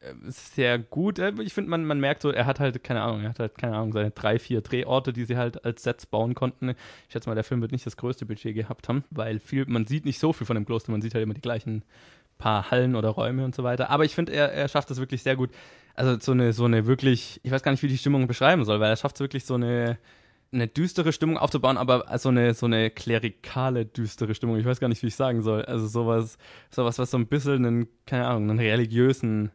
Äh, sehr gut. Äh, ich finde, man, man merkt so, er hat halt, keine Ahnung, er hat halt, keine Ahnung, seine drei, vier Drehorte, die sie halt als Sets bauen konnten. Ich schätze mal, der Film wird nicht das größte Budget gehabt haben, weil viel, man sieht nicht so viel von dem Kloster, man sieht halt immer die gleichen paar Hallen oder Räume und so weiter. Aber ich finde, er, er schafft es wirklich sehr gut. Also so eine, so eine wirklich, ich weiß gar nicht, wie die Stimmung beschreiben soll, weil er schafft es wirklich so eine, eine düstere Stimmung aufzubauen, aber so eine, so eine klerikale, düstere Stimmung. Ich weiß gar nicht, wie ich sagen soll. Also sowas, sowas, was so ein bisschen einen, keine Ahnung, einen religiösen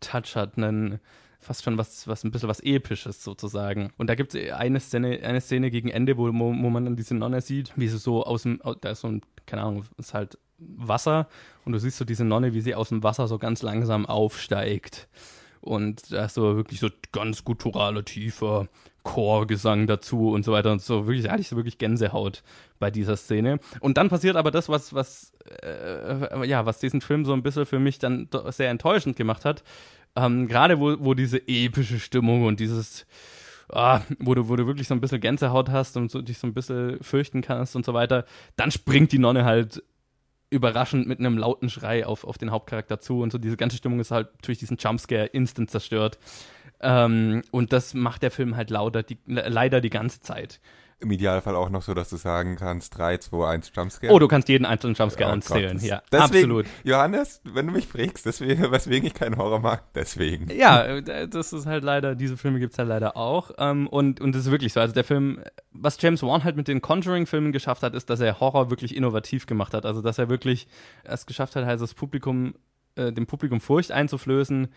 Touch hat, einen, fast schon was, was ein bisschen was Episches sozusagen. Und da gibt es eine Szene, eine Szene gegen Ende, wo, wo, man dann diese Nonne sieht, wie sie so aus dem, da ist so ein, keine Ahnung, ist halt Wasser und du siehst so diese Nonne, wie sie aus dem Wasser so ganz langsam aufsteigt. Und da ist so wirklich so ganz gutturaler, tiefer Chorgesang dazu und so weiter und so. Wirklich, da hatte ich so wirklich Gänsehaut bei dieser Szene. Und dann passiert aber das, was, was, äh, ja, was diesen Film so ein bisschen für mich dann sehr enttäuschend gemacht hat. Ähm, Gerade wo, wo diese epische Stimmung und dieses, ah, wo, du, wo du wirklich so ein bisschen Gänsehaut hast und so, dich so ein bisschen fürchten kannst und so weiter, dann springt die Nonne halt überraschend mit einem lauten Schrei auf, auf den Hauptcharakter zu und so diese ganze Stimmung ist halt durch diesen Jumpscare instant zerstört. Ähm, und das macht der Film halt lauter, die, leider die ganze Zeit. Im Idealfall auch noch so, dass du sagen kannst, 3, 2, 1 Jumpscare. Oh, du kannst jeden einzelnen Jumpscare oh, anzählen, ja. Deswegen, absolut. Johannes, wenn du mich fragst, deswegen, weswegen ich keinen Horror mag, deswegen. Ja, äh, das ist halt leider, diese Filme gibt es halt leider auch. Ähm, und, und das ist wirklich so. Also der Film, was James Wan halt mit den Conjuring-Filmen geschafft hat, ist, dass er Horror wirklich innovativ gemacht hat. Also dass er wirklich es geschafft hat, halt das Publikum, äh, dem Publikum Furcht einzuflößen,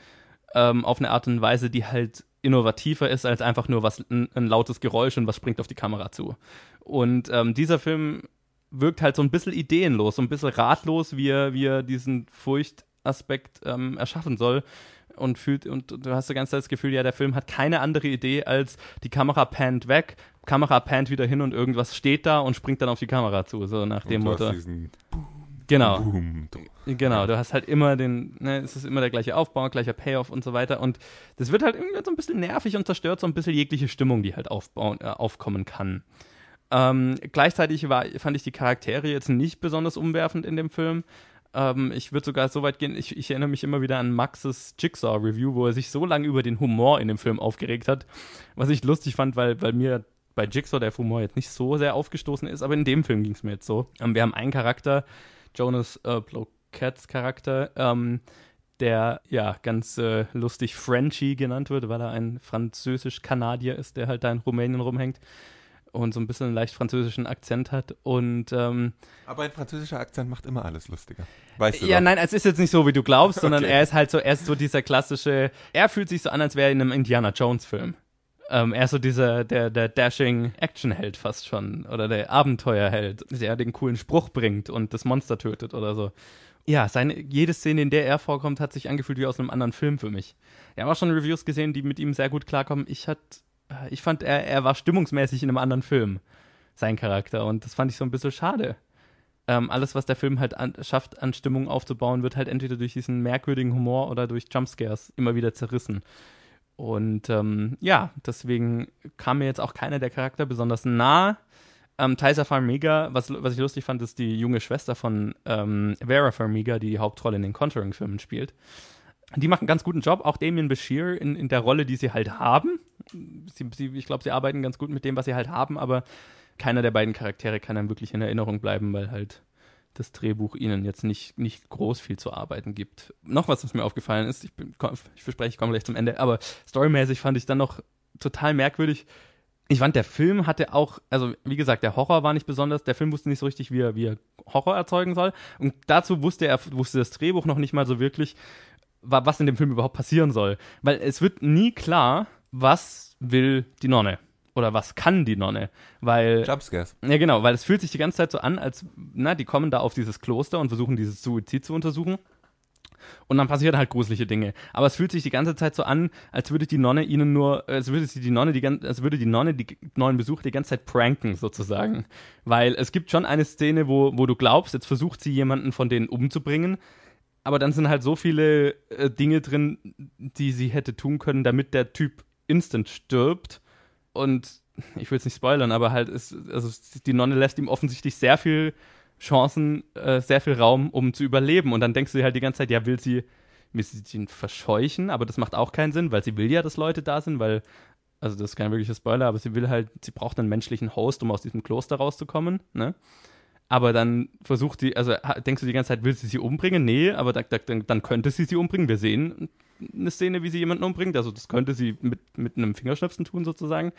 ähm, auf eine Art und Weise, die halt innovativer ist als einfach nur was ein, ein, lautes Geräusch und was springt auf die Kamera zu. Und ähm, dieser Film wirkt halt so ein bisschen ideenlos, so ein bisschen ratlos, wie er, wie er diesen Furchtaspekt ähm, erschaffen soll. Und fühlt, und du hast die ganze Zeit das Gefühl, ja, der Film hat keine andere Idee als die Kamera pannt weg, Kamera pannt wieder hin und irgendwas steht da und springt dann auf die Kamera zu, so nach dem Motto. Genau. Boom. Genau, du hast halt immer den, ne, es ist immer der gleiche Aufbau, gleicher Payoff und so weiter. Und das wird halt irgendwie so ein bisschen nervig und zerstört so ein bisschen jegliche Stimmung, die halt aufbauen, äh, aufkommen kann. Ähm, gleichzeitig war, fand ich die Charaktere jetzt nicht besonders umwerfend in dem Film. Ähm, ich würde sogar so weit gehen, ich, ich, erinnere mich immer wieder an Maxes Jigsaw-Review, wo er sich so lange über den Humor in dem Film aufgeregt hat, was ich lustig fand, weil, weil mir bei Jigsaw der Humor jetzt nicht so sehr aufgestoßen ist, aber in dem Film ging es mir jetzt so. Ähm, wir haben einen Charakter, Jonas äh, Blow Cats Charakter, ähm, der ja ganz äh, lustig Frenchie genannt wird, weil er ein französisch-Kanadier ist, der halt da in Rumänien rumhängt und so ein bisschen einen leicht französischen Akzent hat. Und ähm, Aber ein französischer Akzent macht immer alles lustiger. Weißt du ja, doch. nein, es ist jetzt nicht so, wie du glaubst, sondern Okay. er ist halt so, er ist so dieser klassische, er fühlt sich so an, als wäre er in einem Indiana Jones-Film. Ähm, er ist so dieser, der, der dashing Actionheld fast schon. Oder der Abenteuerheld, der den coolen Spruch bringt und das Monster tötet oder so. Ja, seine, jede Szene, in der er vorkommt, hat sich angefühlt wie aus einem anderen Film für mich. Wir haben auch schon Reviews gesehen, die mit ihm sehr gut klarkommen. Ich hat, äh, ich fand, er, er war stimmungsmäßig in einem anderen Film, sein Charakter. Und das fand ich so ein bisschen schade ähm, alles, was der Film halt an, schafft, an Stimmung aufzubauen, wird halt entweder durch diesen merkwürdigen Humor oder durch Jumpscares immer wieder zerrissen. Und ähm, ja, deswegen kam mir jetzt auch keiner der Charakter besonders nah. Ähm, Tysa Farmiga, was, was ich lustig fand, ist die junge Schwester von ähm, Vera Farmiga, die die Hauptrolle in den Conjuring-Filmen spielt. Die machen einen ganz guten Job, auch Damien Bashir in, in der Rolle, die sie halt haben. Sie, sie, ich glaube, sie arbeiten ganz gut mit dem, was sie halt haben, aber keiner der beiden Charaktere kann dann wirklich in Erinnerung bleiben, weil halt das Drehbuch ihnen jetzt nicht, nicht groß viel zu arbeiten gibt. Noch was, was mir aufgefallen ist, ich, bin, ich verspreche, ich komme gleich zum Ende, aber storymäßig fand ich dann noch total merkwürdig. Ich fand, der Film hatte auch, also wie gesagt, der Horror war nicht besonders, der Film wusste nicht so richtig, wie er, wie er Horror erzeugen soll. Und dazu wusste er, wusste das Drehbuch noch nicht mal so wirklich, wa- was in dem Film überhaupt passieren soll. Weil es wird nie klar, was will die Nonne. Oder was kann die Nonne? Weil. Jumpscares. Ja, genau, weil es fühlt sich die ganze Zeit so an, als, na, die kommen da auf dieses Kloster und versuchen dieses Suizid zu untersuchen. Und dann passieren halt gruselige Dinge. Aber es fühlt sich die ganze Zeit so an, als würde die Nonne ihnen nur, als würde sie die Nonne die als würde die Nonne die neuen Besucher die ganze Zeit pranken, sozusagen. Weil es gibt schon eine Szene, wo, wo du glaubst, jetzt versucht sie jemanden von denen umzubringen. Aber dann sind halt so viele äh, Dinge drin, die sie hätte tun können, damit der Typ instant stirbt. Und ich will es nicht spoilern, aber halt ist, also die Nonne lässt ihm offensichtlich sehr viel Chancen, äh, sehr viel Raum, um zu überleben. Und dann denkst du dir halt die ganze Zeit, ja, will sie, will sie ihn verscheuchen, aber das macht auch keinen Sinn, weil sie will ja, dass Leute da sind, weil, also das ist kein wirklicher Spoiler, aber sie will halt, sie braucht einen menschlichen Host, um aus diesem Kloster rauszukommen, ne? Aber dann versucht sie, also denkst du die ganze Zeit, will sie sie umbringen? Nee, aber da, da, dann könnte sie sie umbringen. Wir sehen eine Szene, wie sie jemanden umbringt. Also das könnte sie mit, mit einem Fingerschnipsen tun sozusagen,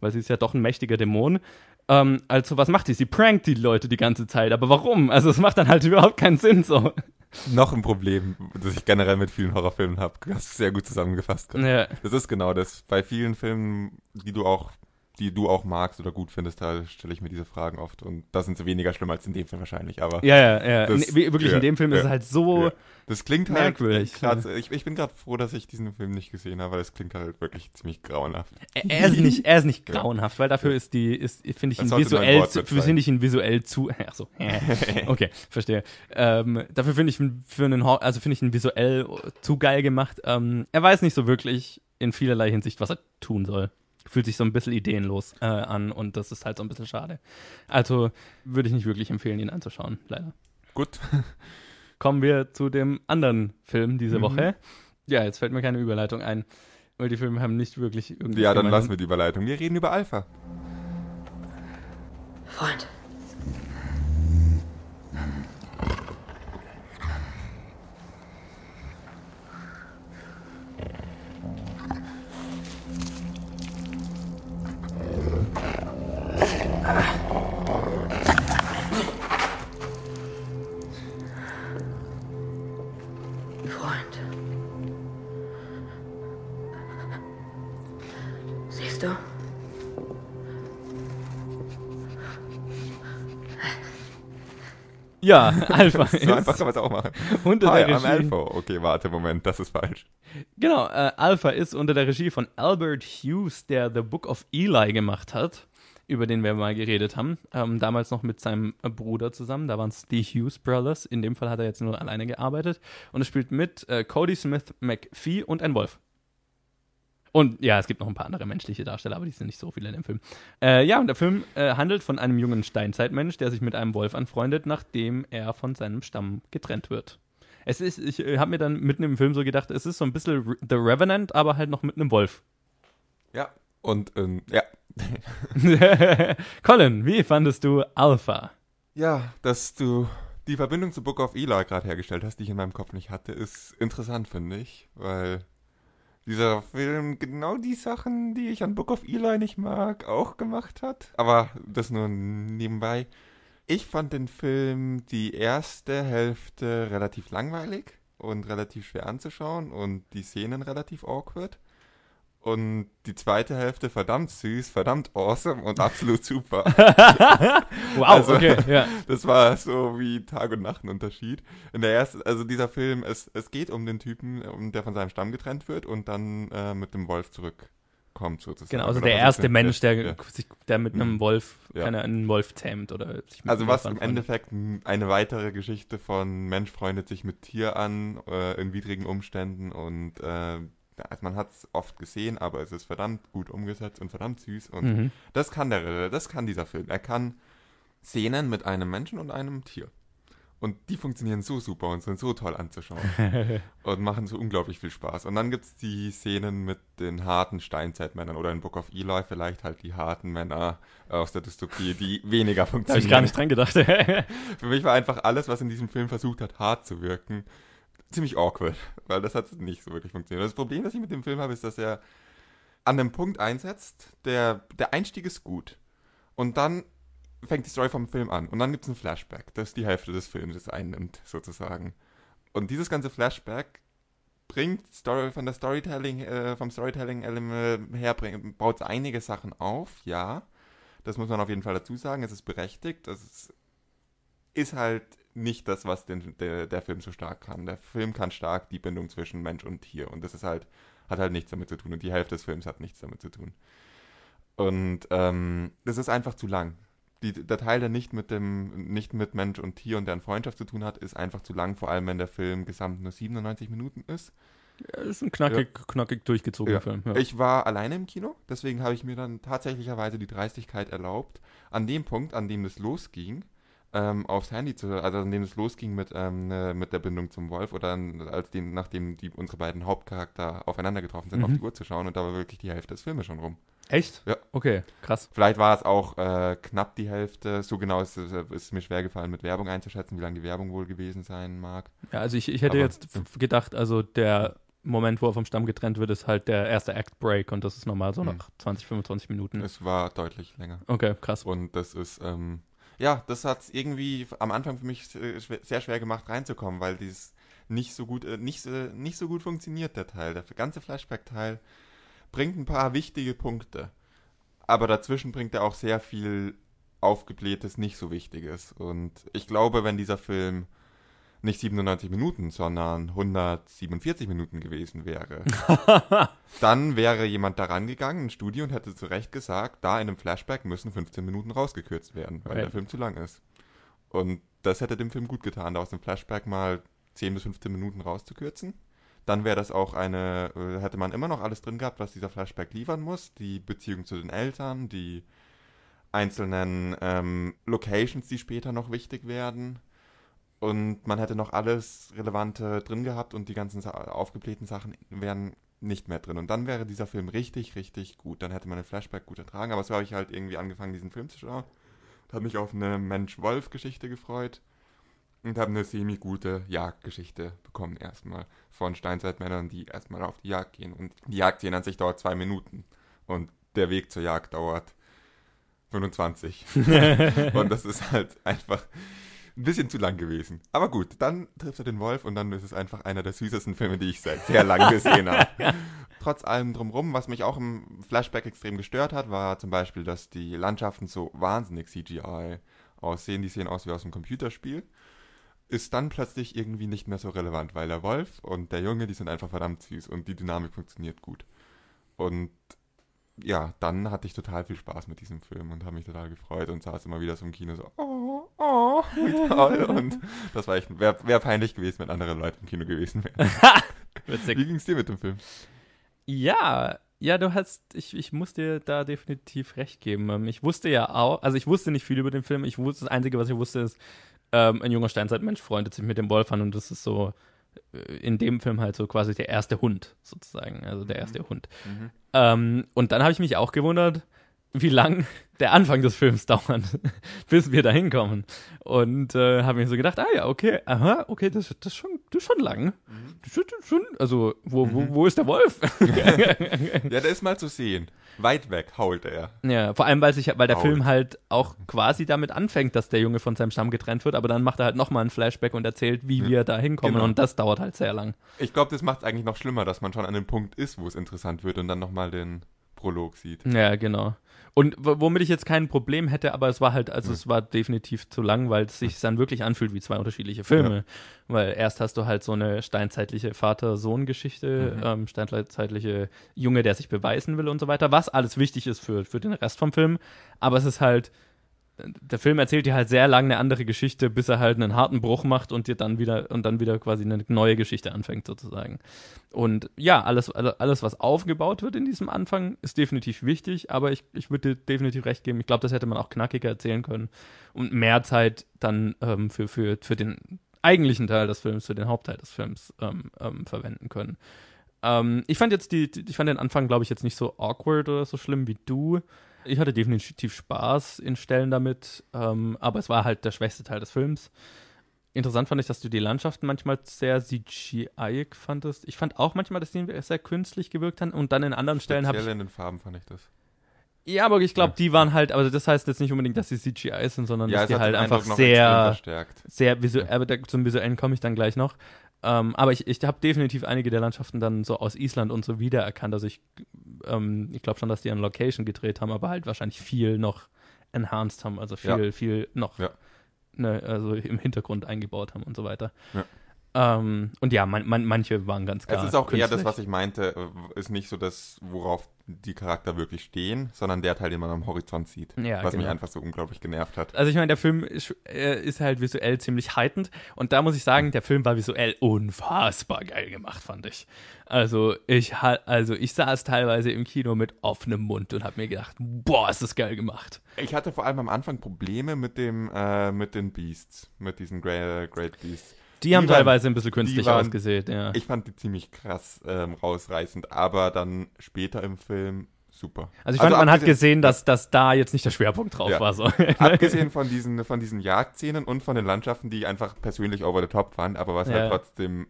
weil sie ist ja doch ein mächtiger Dämon. Ähm, also was macht sie? Sie prankt die Leute die ganze Zeit. Aber warum? Also es macht dann halt überhaupt keinen Sinn so. Noch ein Problem, das ich generell mit vielen Horrorfilmen habe. Hast du sehr gut zusammengefasst. Ja, Das ist genau das. Bei vielen Filmen, die du auch, die du auch magst oder gut findest, da stelle ich mir diese Fragen oft. Und da sind sie weniger schlimm als in dem Film wahrscheinlich. Aber ja, ja. ja. Das- Nee, wirklich ja, in dem Film ist ja, es halt so. ja. das klingt halt Merkwürdig. grad- ich, ich bin gerade froh, dass ich diesen Film nicht gesehen habe, weil es klingt halt wirklich ziemlich grauenhaft. Er, er ist nicht, er ist nicht grauenhaft, weil dafür ist die, ist, finde ich ihn visuell, zu- finde ich ihn visuell zu, ach so, okay, verstehe. Ähm, dafür finde ich ihn für einen, also finde ich ihn visuell zu geil gemacht. Ähm, er weiß nicht so wirklich in vielerlei Hinsicht, was er tun soll. Fühlt sich so ein bisschen ideenlos äh, an und das ist halt so ein bisschen schade. Also würde ich nicht wirklich empfehlen, ihn anzuschauen, leider. Gut. Kommen wir zu dem anderen Film diese Mhm. Woche. Ja, jetzt fällt mir keine Überleitung ein, weil die Filme haben nicht wirklich irgendwie. Ja, dann lassen wir die Überleitung. Wir reden über Alpha. Freund. Freund. Ja, Alpha So einfach kann man es auch machen. unter Hi, der I'm Regie. Alpha. Okay, warte, Moment, das ist falsch. Genau, äh, Alpha ist unter der Regie von Albert Hughes, der The Book of Eli gemacht hat, über den wir mal geredet haben. Ähm, damals noch mit seinem Bruder zusammen. Da waren es die Hughes Brothers. In dem Fall hat er jetzt nur alleine gearbeitet. Und es spielt mit äh, Cody Smith McPhee und ein Wolf. Und ja, es gibt noch ein paar andere menschliche Darsteller, aber die sind nicht so viele in dem Film. Äh, ja, und der Film äh, handelt von einem jungen Steinzeitmensch, der sich mit einem Wolf anfreundet, nachdem er von seinem Stamm getrennt wird. Es ist, ich äh, habe mir dann mitten im Film so gedacht, es ist so ein bisschen Re- The Revenant, aber halt noch mit einem Wolf. Ja. Und, ähm, ja. Colin, wie fandest du Alpha? Ja, dass du die Verbindung zu Book of Eli gerade hergestellt hast, die ich in meinem Kopf nicht hatte, ist interessant, finde ich, weil dieser Film genau die Sachen, die ich an Book of Eli nicht mag, auch gemacht hat. Aber das nur nebenbei. Ich fand den Film die erste Hälfte relativ langweilig und relativ schwer anzuschauen und die Szenen relativ awkward. Und die zweite Hälfte verdammt süß, verdammt awesome und absolut super. Wow, Also- okay, ja. Das war so wie Tag und Nacht ein Unterschied. In der ersten, also dieser Film, es, es geht um den Typen, um, der von seinem Stamm getrennt wird und dann äh, mit dem Wolf zurückkommt sozusagen. Genau, also Oder der erste Mensch, der, ja. sich, der mit einem Mhm. Wolf, Ja. keine, einen Wolf zähmt oder sich mit Also was im. Endeffekt eine weitere Geschichte von Mensch freundet sich mit Tier an, äh, in widrigen Umständen und äh, also man hat es oft gesehen, aber es ist verdammt gut umgesetzt und verdammt süß und Mhm. das kann der, das kann dieser Film. Er kann Szenen mit einem Menschen und einem Tier. Und die funktionieren so super und sind so toll anzuschauen. und machen so unglaublich viel Spaß. Und dann gibt es die Szenen mit den harten Steinzeitmännern oder in Book of Eli vielleicht halt die harten Männer aus der Dystopie, die weniger Da habe funktionieren. ich gar nicht dran gedacht. Für mich war einfach alles, was in diesem Film versucht hat, hart zu wirken, ziemlich awkward, weil das hat nicht so wirklich funktioniert. Das Problem, das ich mit dem Film habe, ist, dass er an einem Punkt einsetzt, der, der Einstieg ist gut. Und dann fängt die Story vom Film an. Und dann gibt es ein Flashback, das die Hälfte des Films einnimmt, sozusagen. Und dieses ganze Flashback bringt Story von der Storytelling, äh, vom Storytelling her, bringt, baut einige Sachen auf, ja. Das muss man auf jeden Fall dazu sagen. Es ist berechtigt. Ist, ist halt nicht das, was den, der, der Film so stark kann. Der Film kann stark die Bindung zwischen Mensch und Tier. Und das ist halt, hat halt nichts damit zu tun. Und die Hälfte des Films hat nichts damit zu tun. Und ähm, das ist einfach zu lang. Die, der Teil, der nicht mit dem, nicht mit Mensch und Tier und deren Freundschaft zu tun hat, ist einfach zu lang, vor allem wenn der Film gesamt nur 97 Minuten ist. Ja, ist ein knackig, knackig durchgezogener Ja. Film. Ja. Ich war alleine im Kino, deswegen habe ich mir dann tatsächlicherweise die Dreistigkeit erlaubt, an dem Punkt, an dem es losging, ähm, aufs Handy zu, also an dem es losging mit, ähm, äh, mit der Bindung zum Wolf oder als dem, nachdem die, unsere beiden Hauptcharakter aufeinander getroffen sind, Mhm. auf die Uhr zu schauen und da war wirklich die Hälfte des Filmes schon rum. Echt? Ja. Okay, krass. Vielleicht war es auch äh, knapp die Hälfte, so genau ist es, mir schwer gefallen, mit Werbung einzuschätzen, wie lange die Werbung wohl gewesen sein mag. Ja, also ich, ich hätte Aber- jetzt f- gedacht, also der Moment, wo er vom Stamm getrennt wird, ist halt der erste Act Break und das ist normal so Mhm. nach 20, 25 Minuten. Es war deutlich länger. Okay, krass. Und das ist, ähm, ja, das hat es irgendwie am Anfang für mich äh, sehr schwer gemacht reinzukommen, weil dieses nicht so gut, äh, nicht, so- nicht so gut funktioniert, der Teil. Der ganze Flashback-Teil bringt ein paar wichtige Punkte. Aber dazwischen bringt er auch sehr viel aufgeblähtes, nicht so Wichtiges. Und ich glaube, wenn dieser Film nicht 97 Minuten, sondern 147 Minuten gewesen wäre, dann wäre jemand daran gegangen, ein Studio, und hätte zu Recht gesagt, da in einem Flashback müssen 15 Minuten rausgekürzt werden, weil Right. der Film zu lang ist. Und das hätte dem Film gut getan, da aus dem Flashback mal 10 bis 15 Minuten rauszukürzen. Dann wäre das auch eine, äh, hätte man immer noch alles drin gehabt, was dieser Flashback liefern muss. Die Beziehung zu den Eltern, die einzelnen ähm, Locations, die später noch wichtig werden. Und man hätte noch alles Relevante drin gehabt und die ganzen aufgeblähten Sachen wären nicht mehr drin. Und dann wäre dieser Film richtig, richtig gut. Dann hätte man den Flashback gut ertragen. Aber so habe ich halt irgendwie angefangen, diesen Film zu schauen. Und habe mich auf eine Mensch-Wolf-Geschichte gefreut. Und habe eine semi-gute Jagdgeschichte bekommen erstmal. Von Steinzeitmännern, die erstmal auf die Jagd gehen. Und die Jagdszene an sich dauert zwei Minuten. Und der Weg zur Jagd dauert 25. und das ist halt einfach ein bisschen zu lang gewesen. Aber gut, dann trifft er den Wolf und dann ist es einfach einer der süßesten Filme, die ich seit sehr lang gesehen habe. Trotz allem drumrum, was mich auch im Flashback extrem gestört hat, war zum Beispiel, dass die Landschaften so wahnsinnig CGI aussehen. Die sehen aus wie aus einem Computerspiel. Ist dann plötzlich irgendwie nicht mehr so relevant, weil der Wolf und der Junge, die sind einfach verdammt süß und die Dynamik funktioniert gut. Und ja, dann hatte ich total viel Spaß mit diesem Film und habe mich total gefreut und saß immer wieder so im Kino so, oh, oh, toll. Und das war echt, wäre wär peinlich gewesen, wenn andere Leute im Kino gewesen wären. Witzig. Wie ging es dir mit dem Film? Ja, ja, du hast, ich, ich muss dir da definitiv recht geben. Ähm, Ich wusste ja auch, also ich wusste nicht viel über den Film. Ich wusste, das Einzige, was ich wusste, ist, ähm, ein junger Steinzeitmensch freundet sich mit dem Wolf an und das ist so äh, in dem Film halt so quasi der erste Hund, sozusagen. Also der erste Hund. Mhm. Ähm, und dann habe ich mich auch gewundert, wie lang der Anfang des Films dauert, bis wir da hinkommen. Und äh, habe mir so gedacht, ah ja, okay, aha, okay, das, das, ist, schon, das ist schon lang. Das ist schon, also, wo, wo, wo ist der Wolf? Ja, der ist mal zu sehen. Weit weg hault er. ja, vor allem, weil, sich, weil der Out. Film halt auch quasi damit anfängt, dass der Junge von seinem Stamm getrennt wird, aber dann macht er halt nochmal ein Flashback und erzählt, wie wir da hinkommen Genau. und das dauert halt sehr lang. Ich glaube, das macht es eigentlich noch schlimmer, dass man schon an dem Punkt ist, wo es interessant wird und dann nochmal den Prolog sieht. Ja, genau. Und womit ich jetzt kein Problem hätte, aber es war halt, also es war definitiv zu lang, weil es sich dann wirklich anfühlt wie zwei unterschiedliche Filme. Weil erst hast du halt so eine steinzeitliche Vater-Sohn-Geschichte, ähm, steinzeitliche Junge, der sich beweisen will und so weiter, was alles wichtig ist für, für den Rest vom Film. Aber es ist halt, der Film erzählt dir halt sehr lange eine andere Geschichte, bis er halt einen harten Bruch macht und dir dann wieder und dann wieder quasi eine neue Geschichte anfängt sozusagen. Und ja, alles, alle- alles, was aufgebaut wird in diesem Anfang, ist definitiv wichtig, aber ich, ich würde dir definitiv recht geben. Ich glaube, das hätte man auch knackiger erzählen können und mehr Zeit dann ähm, für, für, für den eigentlichen Teil des Films, für den Hauptteil des Films ähm, ähm, verwenden können. Ähm, ich fand jetzt die, ich fand den Anfang, glaube ich, jetzt nicht so awkward oder so schlimm wie du. Ich hatte definitiv Spaß in Stellen damit, ähm, aber es war halt der schwächste Teil des Films. Interessant fand ich, dass du die Landschaften manchmal sehr CGI fandest. Ich fand auch manchmal, dass die sehr künstlich gewirkt haben und dann in anderen Stellen habe ich. In den Farben fand ich das. Ja, aber ich glaube, Ja. die waren halt, aber das heißt jetzt nicht unbedingt, dass sie CGI sind, sondern dass es die halt einfach sehr, sehr visuell, aber da, zum Visuellen komme ich dann gleich noch. Ähm, aber ich, ich habe definitiv einige der Landschaften dann so aus Island und so wiedererkannt. Also ich, ähm, ich glaube schon, dass die an Location gedreht haben, aber halt wahrscheinlich viel noch enhanced haben, also viel, Ja. viel noch Ja. ne, also im Hintergrund eingebaut haben und so weiter. Ja. Ähm, und ja, man, man, manche waren ganz klar. Es ist auch eher das, künstlich. was ich meinte, äh, ist nicht so das, worauf die Charakter wirklich stehen, sondern der Teil, den man am Horizont sieht. Ja, was mich genau. einfach so unglaublich genervt hat. Also ich meine, der Film ist, äh, ist halt visuell ziemlich heitend und da muss ich sagen, der Film war visuell unfassbar geil gemacht, fand ich. Also ich also ich saß teilweise im Kino mit offenem Mund und habe mir gedacht, boah, ist das geil gemacht. Ich hatte vor allem am Anfang Probleme mit dem, äh, mit den Beasts, mit diesen Great, Great Beasts. Die, haben waren- teilweise ein bisschen künstlich die waren- ausgesehen, ja. Ich fand die ziemlich krass ähm, rausreißend, aber dann später im Film super. also ich fand, man hat gesehen, dass, dass da jetzt nicht der Schwerpunkt drauf Ja. war. So. Abgesehen von diesen, von diesen Jagdszenen und von den Landschaften, die ich einfach persönlich over the top fand, aber was Ja. halt trotzdem.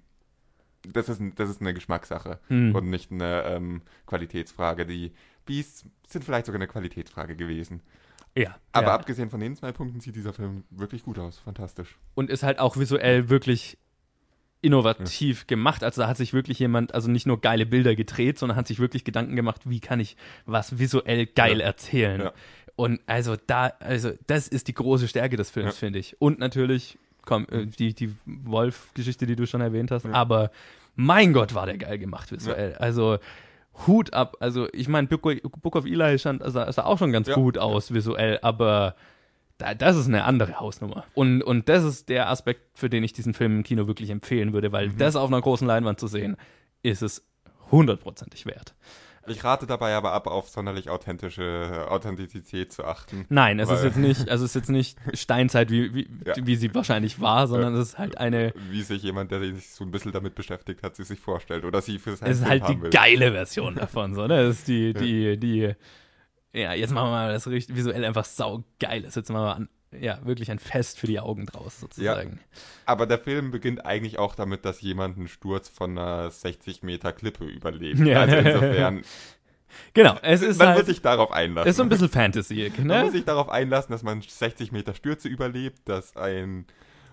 Das ist, das ist eine Geschmackssache Hm. und nicht eine ähm, Qualitätsfrage. Die Beasts sind vielleicht sogar eine Qualitätsfrage gewesen. Ja, Aber ja. abgesehen von den zwei Punkten sieht dieser Film wirklich gut aus. Fantastisch. und ist halt auch visuell wirklich innovativ gemacht. Also da hat sich wirklich jemand, also nicht nur geile Bilder gedreht, sondern hat sich wirklich Gedanken gemacht, wie kann ich was visuell geil Ja. erzählen. Ja. Und also da, also das ist die große Stärke des Films, Ja. finde ich. Und natürlich, komm, äh, die, die Wolf-Geschichte, die du schon erwähnt hast, Ja. aber mein Gott, war der geil gemacht visuell. Also Hut ab. Also ich meine, Book, Book of Eli stand, also, sah auch schon ganz Ja. gut aus visuell, aber da, das ist eine andere Hausnummer. Und, und das ist der Aspekt, für den ich diesen Film im Kino wirklich empfehlen würde, weil Mhm. das auf einer großen Leinwand zu sehen, ist es hundertprozentig wert. Ich rate dabei aber ab, auf sonderlich authentische Authentizität zu achten. Nein, es ist jetzt nicht, also es ist jetzt nicht Steinzeit, wie, wie, Ja. wie sie wahrscheinlich war, sondern es ist halt eine, Wie sich jemand, der sich so ein bisschen damit beschäftigt hat, sie sich vorstellt oder sie für seinen es ist halt die will. geile Version davon, so, ne? Das ist die, die, die, ja, jetzt machen wir mal das richtig visuell einfach saugeil. Das ist jetzt mal an, ja, wirklich ein Fest für die Augen draus, sozusagen. Aber der Film beginnt eigentlich auch damit, dass jemand einen Sturz von einer 60 Meter Klippe überlebt. Ja. Also insofern, Genau, es ist man halt, muss sich darauf einlassen. ist so ein bisschen Fantasy, Man ne? muss sich darauf einlassen, dass man 60 Meter Stürze überlebt, dass ein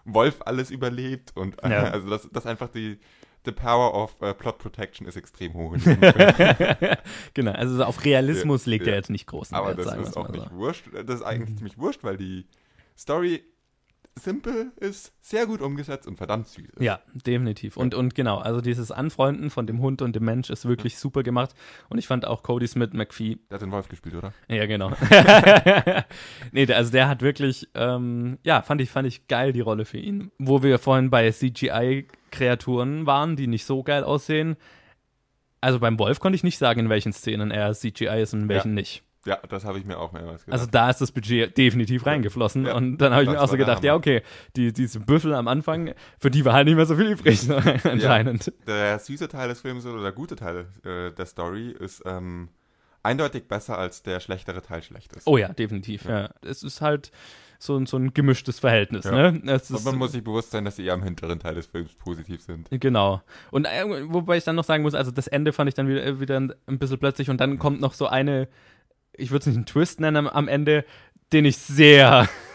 Wolf alles überlebt und Ja. also dass, dass einfach die the power of äh, plot protection ist extrem hoch. genau, also so auf Realismus Ja, legt ja. er jetzt nicht großen Aber Wert, das ist auch mal nicht so. wurscht. Das ist eigentlich Mhm. ziemlich wurscht, weil die Story simpel ist, sehr gut umgesetzt und verdammt süß ist. Ja, definitiv. Und, und genau, also dieses Anfreunden von dem Hund und dem Mensch ist wirklich super gemacht. Und ich fand auch Cody Smith McPhee Der hat den Wolf gespielt, oder? Ja, genau. nee, also der hat wirklich, ähm, ja, fand ich, fand ich geil, die Rolle für ihn. Wo wir vorhin bei CGI-Kreaturen waren, die nicht so geil aussehen. Also beim Wolf konnte ich nicht sagen, in welchen Szenen er CGI ist und in welchen nicht. Ja, das habe ich mir auch mehrmals gedacht. Also da ist das Budget definitiv reingeflossen. Ja, und dann habe ich mir auch so gedacht, ja, okay, die, diese Büffel am Anfang, für die war halt nicht mehr so viel übrig, anscheinend. der süße Teil des Films oder der gute Teil äh, der Story ist ähm, eindeutig besser als der schlechtere Teil schlecht ist. Oh ja, definitiv. Ja. Es ist halt so, ein- so ein gemischtes Verhältnis. Ja. Ne? Es Und ist, man muss sich bewusst sein, dass sie eher am hinteren Teil des Films positiv sind. Genau. Und äh, wobei ich dann noch sagen muss, also das Ende fand ich dann wieder, wieder ein ein bisschen plötzlich und dann kommt noch so eine, ich würde es nicht einen Twist nennen am, Ende, den ich sehr,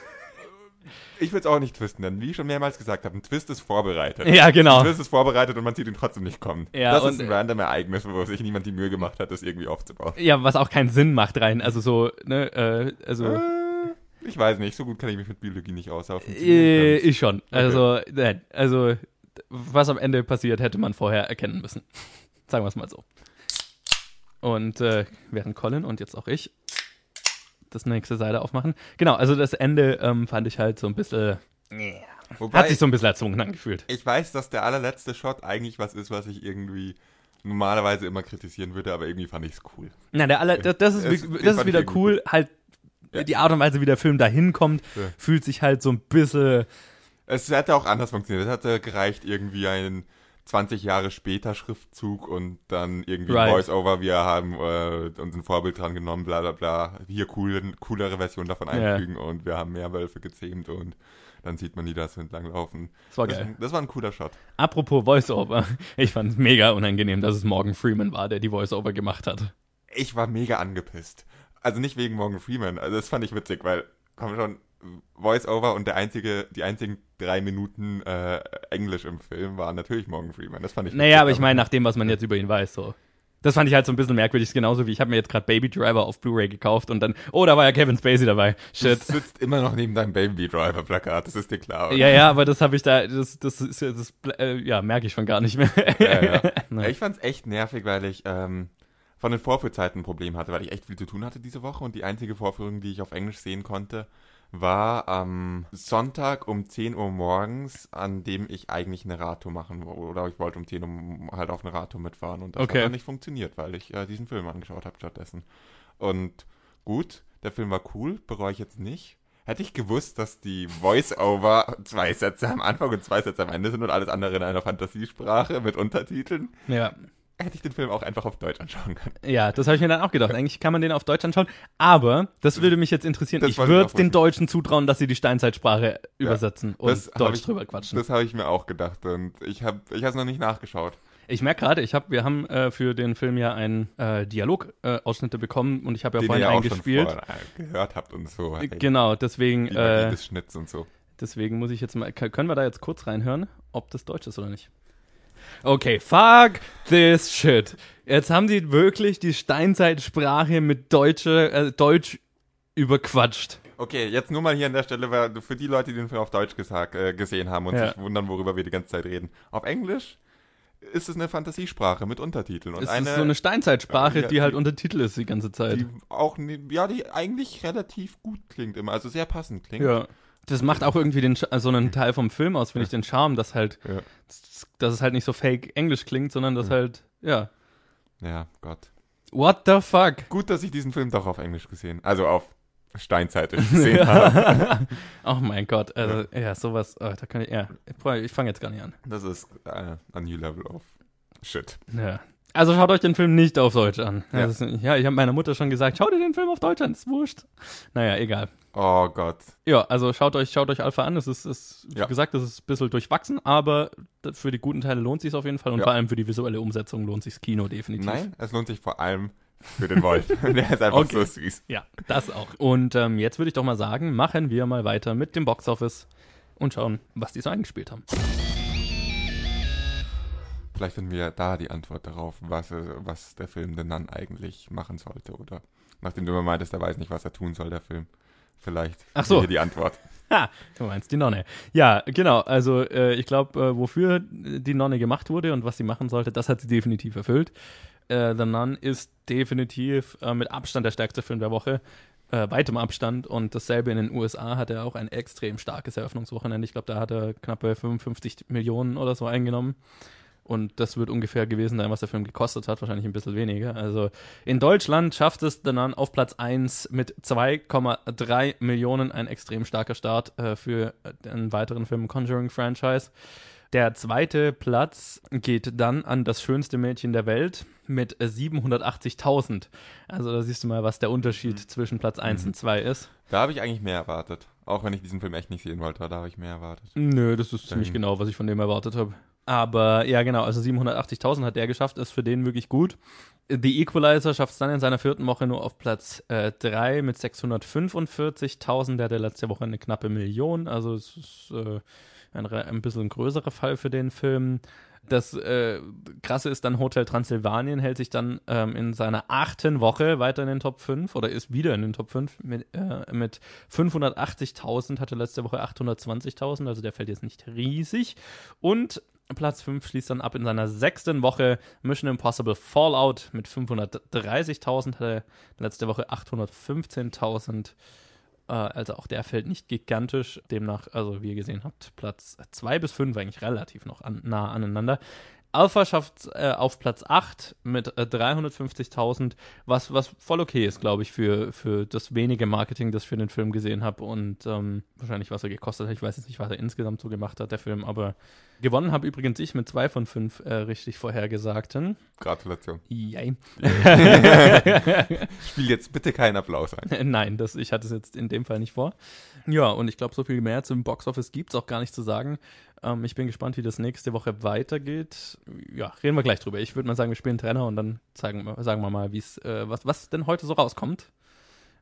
Ich will es auch nicht Twist nennen. Wie ich schon mehrmals gesagt habe, ein Twist ist vorbereitet. ja genau. Ein Twist ist vorbereitet und man sieht ihn trotzdem nicht kommen. Ja, das ist ein random Ereignis, wo sich niemand die Mühe gemacht hat, das irgendwie aufzubauen. Ja, was auch keinen Sinn macht rein, also so, ne, äh, also, Äh, ich weiß nicht, so gut kann ich mich mit Biologie nicht aus. äh, ich schon. Also, nein, also, was am Ende passiert, hätte man vorher erkennen müssen. Sagen wir es mal so. Und äh, während Colin und jetzt auch ich das nächste Seite aufmachen. Genau, also das Ende ähm, fand ich halt so ein bisschen, Wobei, hat sich so ein bisschen erzwungen angefühlt. ich weiß, dass der allerletzte Shot eigentlich was ist, was ich irgendwie normalerweise immer kritisieren würde, aber irgendwie fand ich es cool. Na, der aller, das, das ist, das fand ist wieder cool, halt Ja. die Art und Weise, wie der Film dahin kommt, Ja. fühlt sich halt so ein bisschen, Es hätte auch anders funktioniert. Es hätte gereicht, irgendwie ein 20 Jahre später Schriftzug und dann irgendwie Right. Voice-Over. Wir haben äh, uns ein Vorbild dran genommen, bla bla bla. Hier cool, coolere Version davon Ja. einfügen und wir haben mehr Wölfe gezähmt und dann sieht man die da so entlang laufen. das war Das, geil. das war ein cooler Shot. Apropos Voice-Over, ich fand es mega unangenehm, dass es Morgan Freeman war, der die Voice-Over gemacht hat. Ich war mega angepisst. Also nicht wegen Morgan Freeman. Also das fand ich witzig, weil, komm schon, Voice-Over und der einzige, die einzigen drei Minuten äh, Englisch im Film waren natürlich Morgan Freeman. Das fand ich Naja, aber ich meine, nach dem, was man jetzt über ihn weiß, so. Das fand ich halt so ein bisschen merkwürdig, genauso wie ich habe mir jetzt gerade Baby Driver auf Blu-ray gekauft und dann, oh, da war ja Kevin Spacey dabei. Du Shit. sitzt immer noch neben deinem Baby Driver Plakat, das ist dir klar. oder? Ja, ja, aber das habe ich da, das, das ist ja, das, äh, ja, merke ich schon gar nicht mehr. Ja, ja. Ja, Ich fand's echt nervig, weil ich ähm, von den Vorführzeiten ein Problem hatte, weil ich echt viel zu tun hatte diese Woche und die einzige Vorführung, die ich auf Englisch sehen konnte, war am Sonntag um 10 Uhr morgens, an dem ich eigentlich eine Radtour machen wo- oder ich wollte um 10 Uhr halt auf eine Radtour mitfahren und das Okay. hat dann nicht funktioniert, weil ich äh, diesen Film angeschaut habe stattdessen. Und gut, der Film war cool, bereue ich jetzt nicht. Hätte ich gewusst, dass die Voice-Over zwei Sätze am Anfang und zwei Sätze am Ende sind und alles andere in einer Fantasiesprache mit Untertiteln, ja. Hätte ich den Film auch einfach auf Deutsch anschauen können. Ja, das habe ich mir dann auch gedacht. Eigentlich kann man den auf Deutsch anschauen. Aber, das würde mich jetzt interessieren. Das ich würde den. Deutschen zutrauen, dass sie die Steinzeitsprache übersetzen und Deutsch ich- drüber quatschen. Das habe ich mir auch gedacht und ich habe ich es noch nicht nachgeschaut. Ich merke gerade, ich hab, wir haben äh, für den Film ja einen äh, Dialogausschnitte bekommen und ich habe ja den vorhin ihr ja auch schon eingespielt. vorher, äh, gehört habt und so. Ey, Genau, deswegen, Die Magie äh, des Schnitts und so. deswegen muss ich jetzt mal, können wir da jetzt kurz reinhören, ob das Deutsch ist oder nicht? Okay, fuck this shit. Jetzt haben die wirklich die Steinzeitsprache mit Deutsche, äh, Deutsch überquatscht. Okay, jetzt nur mal hier an der Stelle, weil für die Leute, die den Film auf Deutsch gesagt, äh, gesehen haben und Ja. sich wundern, worüber wir die ganze Zeit reden. Auf Englisch ist es eine Fantasiesprache mit Untertiteln und Es eine, ist so eine Steinzeitsprache, Ja, die halt Untertitel ist die ganze Zeit. die auch, ja, die eigentlich relativ gut klingt immer, also sehr passend klingt. Ja. Das macht auch irgendwie den, Sch- so einen Teil vom Film aus, finde ich, den Charme, dass halt, Ja. dass es halt nicht so fake Englisch klingt, sondern dass halt, ja. ja, Gott. What the fuck? Gut, dass ich diesen Film doch auf Englisch gesehen, also auf Steinzeitisch gesehen habe. oh mein Gott, also, ja, sowas, oh, da kann ich, ja, ich fange jetzt gar nicht an. Das ist äh, a new level of shit. Ja. Also schaut euch den Film nicht auf Deutsch an. Ja. Ist, ja, ich habe meiner Mutter schon gesagt, schau dir den Film auf Deutsch an, ist wurscht. Naja, egal. Oh Gott. Ja, also schaut euch, schaut euch Alpha an. Es ist, ist wie Ja. gesagt, es ist ein bisschen durchwachsen, aber für die guten Teile lohnt sich auf jeden Fall und Ja. vor allem für die visuelle Umsetzung lohnt sich Kino definitiv. Nein, es lohnt sich vor allem für den Wolf. Der ist einfach Okay. so süß. Ja, das auch. Und ähm, jetzt würde ich doch mal sagen, machen wir mal weiter mit dem Boxoffice und schauen, was die so eingespielt haben. Vielleicht finden wir da die Antwort darauf, was, äh, was der Film denn dann eigentlich machen sollte, oder? Nachdem du immer meintest, er weiß nicht, was er tun soll, der Film. Vielleicht Ach so. hier die Antwort. Ha, du meinst die Nonne. Ja, genau. Also äh, ich glaube, äh, wofür die Nonne gemacht wurde und was sie machen sollte, das hat sie definitiv erfüllt. Äh, The Nun ist definitiv äh, mit Abstand der stärkste Film der Woche. Äh, weitem Abstand. Und dasselbe in den USA hat er auch ein extrem starkes Eröffnungswochenende. Ich glaube, da hat er knappe 55 Millionen oder so eingenommen. Und das wird ungefähr gewesen sein, was der Film gekostet hat, wahrscheinlich ein bisschen weniger. Also in Deutschland schafft es The Nun auf Platz 1 mit 2,3 Millionen, ein extrem starker Start äh, für den weiteren Film Conjuring-Franchise. Der zweite Platz geht dann an das schönste Mädchen der Welt mit äh, 780.000. Also da siehst du mal, was der Unterschied zwischen Platz 1 und 2 ist. Da habe ich eigentlich mehr erwartet. Auch wenn ich diesen Film echt nicht sehen wollte, da habe ich mehr erwartet. Nö, das ist ziemlich Ähm. genau, was ich von dem erwartet habe. Aber ja, genau, also 780.000 hat der geschafft, ist für den wirklich gut. The Equalizer schafft es dann in seiner vierten Woche nur auf Platz 3 mit 645.000. Der hatte letzte Woche eine knappe Million, also es ist äh, ein, ein bisschen größerer Fall für den Film. Das äh, Krasse ist dann Hotel Transsilvanien hält sich dann ähm, in seiner achten Woche weiter in den Top 5 oder ist wieder in den Top 5 mit, äh, mit 580.000, hatte letzte Woche 820.000, also der fällt jetzt nicht riesig. Und Platz 5 schließt dann ab in seiner sechsten Woche Mission Impossible Fallout mit 530.000, hatte letzte Woche 815.000. Äh, also auch der fällt nicht gigantisch. Demnach, also wie ihr gesehen habt, Platz 2 bis 5 eigentlich relativ noch an, nah aneinander. Alpha schafft äh, auf Platz 8 mit äh, 350.000, was, was voll okay ist, glaube ich, für, für das wenige Marketing, das ich für den Film gesehen habe und ähm, wahrscheinlich, was er gekostet hat. Ich weiß jetzt nicht, was er insgesamt so gemacht hat, der Film, aber gewonnen habe übrigens ich mit zwei von fünf äh, richtig vorhergesagten. Gratulation. Yay. Spiel jetzt bitte keinen Applaus ein. Nein, das, ich hatte es jetzt in dem Fall nicht vor. Ja, und ich glaube, so viel mehr zum Boxoffice gibt es auch gar nicht zu sagen. Ähm, ich bin gespannt, wie das nächste Woche weitergeht. Ja, reden wir gleich drüber. Ich würde mal sagen, wir spielen Trainer und dann zeigen, sagen wir mal, wie's, äh, was, was denn heute so rauskommt.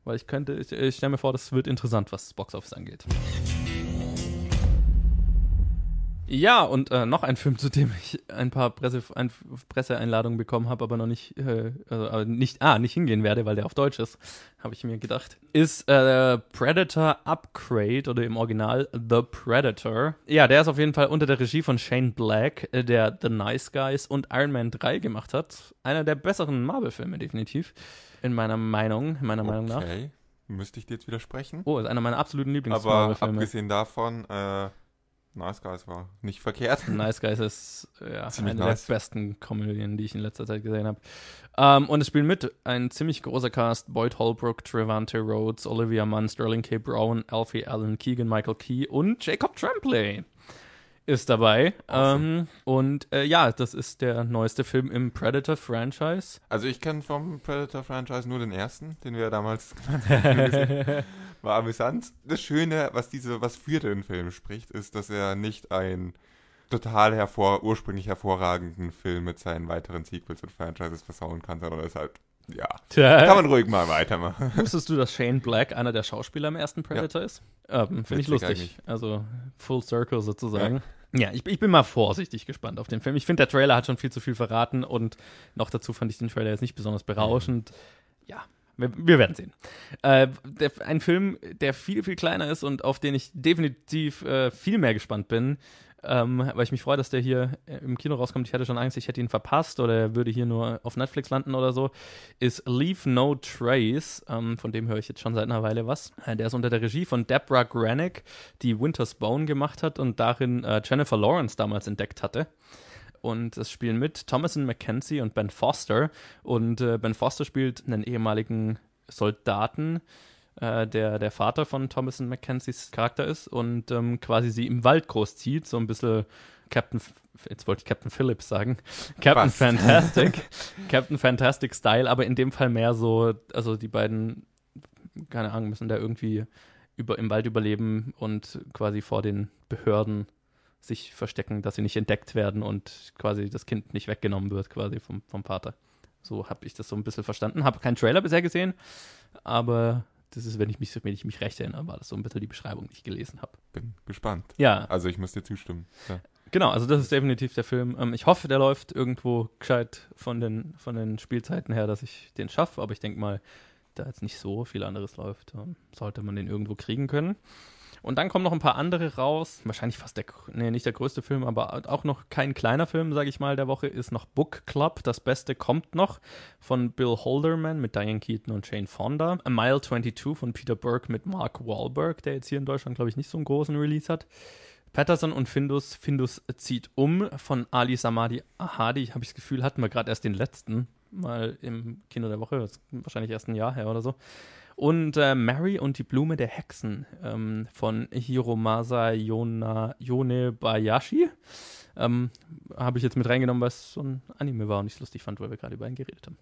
Weil ich könnte, ich, ich stelle mir vor, das wird interessant, was das Boxoffice angeht. Ja, und äh, noch ein Film, zu dem ich ein paar Presse, ein, Presseeinladungen bekommen habe, aber noch nicht, äh, also, aber nicht, ah, nicht hingehen werde, weil der auf Deutsch ist, habe ich mir gedacht, ist äh, Predator Upgrade oder im Original The Predator. Ja, der ist auf jeden Fall unter der Regie von Shane Black, äh, der The Nice Guys und Iron Man 3 gemacht hat. Einer der besseren Marvel-Filme, definitiv. In meiner Meinung, in meiner Meinung nach. Okay, müsste ich dir jetzt widersprechen. Oh, ist einer meiner absoluten Aber Lieblings-Marvel-Filme. abgesehen davon, äh, Nice Guys war nicht verkehrt. Nice Guys ist ja, Ziemlich eine nice. der besten Komödien, die ich in letzter Zeit gesehen habe. Ähm, und es spielen mit ein ziemlich großer Cast: Boyd Holbrook, Trevante Rhodes, Olivia Munn, Sterling K. Brown, Alfie Allen, Keegan Michael Key und Jacob Tremblay ist dabei. Awesome. Ähm, und äh, ja, das ist der neueste Film im Predator-Franchise. Also ich kenne vom Predator-Franchise nur den ersten, den wir damals haben. War amüsant. Das Schöne, was diese, was für den Film spricht, ist, dass er nicht ein total hervor, ursprünglich hervorragenden Film mit seinen weiteren Sequels und Franchises versauen kann, sondern ist halt, ja, kann man ruhig mal weitermachen. Wusstest du, dass Shane Black einer der Schauspieler im ersten Predator ist? Ähm, Finde ich lustig. eigentlich. Also Full Circle sozusagen. Ja, ich, ich bin mal vorsichtig gespannt auf den Film. Ich finde, der Trailer hat schon viel zu viel verraten und noch dazu fand ich den Trailer jetzt nicht besonders berauschend. Ja, wir, wir werden sehen. Äh, der, ein Film, der viel, viel kleiner ist und auf den ich definitiv äh, viel mehr gespannt bin, ähm, weil ich mich freue, dass der hier äh, im Kino rauskommt. Ich hatte schon Angst, ich hätte ihn verpasst oder er würde hier nur auf Netflix landen oder so. Ist Leave No Trace. Ähm, von dem höre ich jetzt schon seit einer Weile was. Äh, der ist unter der Regie von Deborah Granick, die Winter's Bone gemacht hat und darin äh, Jennifer Lawrence damals entdeckt hatte. Und es spielen mit Thomason McKenzie und Ben Foster. Und äh, Ben Foster spielt einen ehemaligen Soldaten, äh, der der Vater von Thomason McKenzies Charakter ist und ähm, quasi sie im Wald großzieht. So ein bisschen Captain, jetzt wollte ich Captain Phillips sagen. Captain Fast. Fantastic. Captain Fantastic Style, aber in dem Fall mehr so, also die beiden, keine Ahnung, müssen da irgendwie über, im Wald überleben und quasi vor den Behörden sich verstecken, dass sie nicht entdeckt werden und quasi das Kind nicht weggenommen wird, quasi vom, vom Vater. So habe ich das so ein bisschen verstanden. Habe keinen Trailer bisher gesehen, aber das ist, wenn ich mich, wenn ich mich recht erinnere, war das so ein bisschen die Beschreibung, die ich gelesen habe. Bin gespannt. Ja, Also ich muss dir zustimmen. Ja. genau, also das ist definitiv der Film. Ähm, ich hoffe, der läuft irgendwo gescheit von den, von den Spielzeiten her, dass ich den schaffe, aber ich denke mal, da jetzt nicht so viel anderes läuft, ähm, sollte man den irgendwo kriegen können. Und dann kommen noch ein paar andere raus. Wahrscheinlich fast der, nee, nicht der größte Film, aber auch noch kein kleiner Film, sage ich mal, der Woche ist noch Book Club. Das Beste kommt noch von Bill Holderman mit Diane Keaton und Jane Fonda. A Mile 22 von Peter Burke mit Mark Wahlberg, der jetzt hier in Deutschland, glaube ich, nicht so einen großen Release hat. Patterson und Findus, Findus zieht um von Ali Samadi Ahadi. Habe ich das Gefühl, hatten wir gerade erst den letzten mal im Kino der Woche, das ist wahrscheinlich erst ein Jahr her oder so. Und äh, Mary und die Blume der Hexen ähm, von Hiromasa Yona, Yonebayashi. Ähm, Habe ich jetzt mit reingenommen, weil es so ein Anime war und ich es lustig fand, weil wir gerade über ihn geredet haben.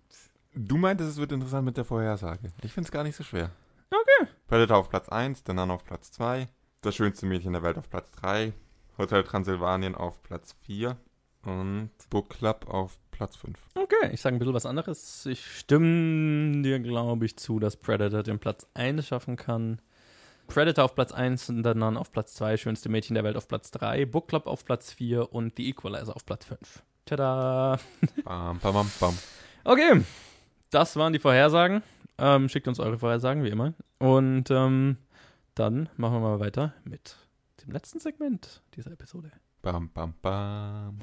Du meintest, es wird interessant mit der Vorhersage. Ich finde es gar nicht so schwer. Okay. Predator auf Platz 1, The Nun auf Platz 2, Das schönste Mädchen der Welt auf Platz 3, Hotel Transsilvanien auf Platz 4 und Book Club auf Platz 5. Okay, ich sage ein bisschen was anderes. Ich stimme dir, glaube ich, zu, dass Predator den Platz 1 schaffen kann. Predator auf Platz 1, The Nun auf Platz 2, Schönste Mädchen der Welt auf Platz 3, Book Club auf Platz 4 und The Equalizer auf Platz 5. Tada! Bam, bam, bam, bam. Okay, das waren die Vorhersagen. Ähm, schickt uns eure Vorhersagen, wie immer. Und ähm, dann machen wir mal weiter mit dem letzten Segment dieser Episode. Bam, bam, bam.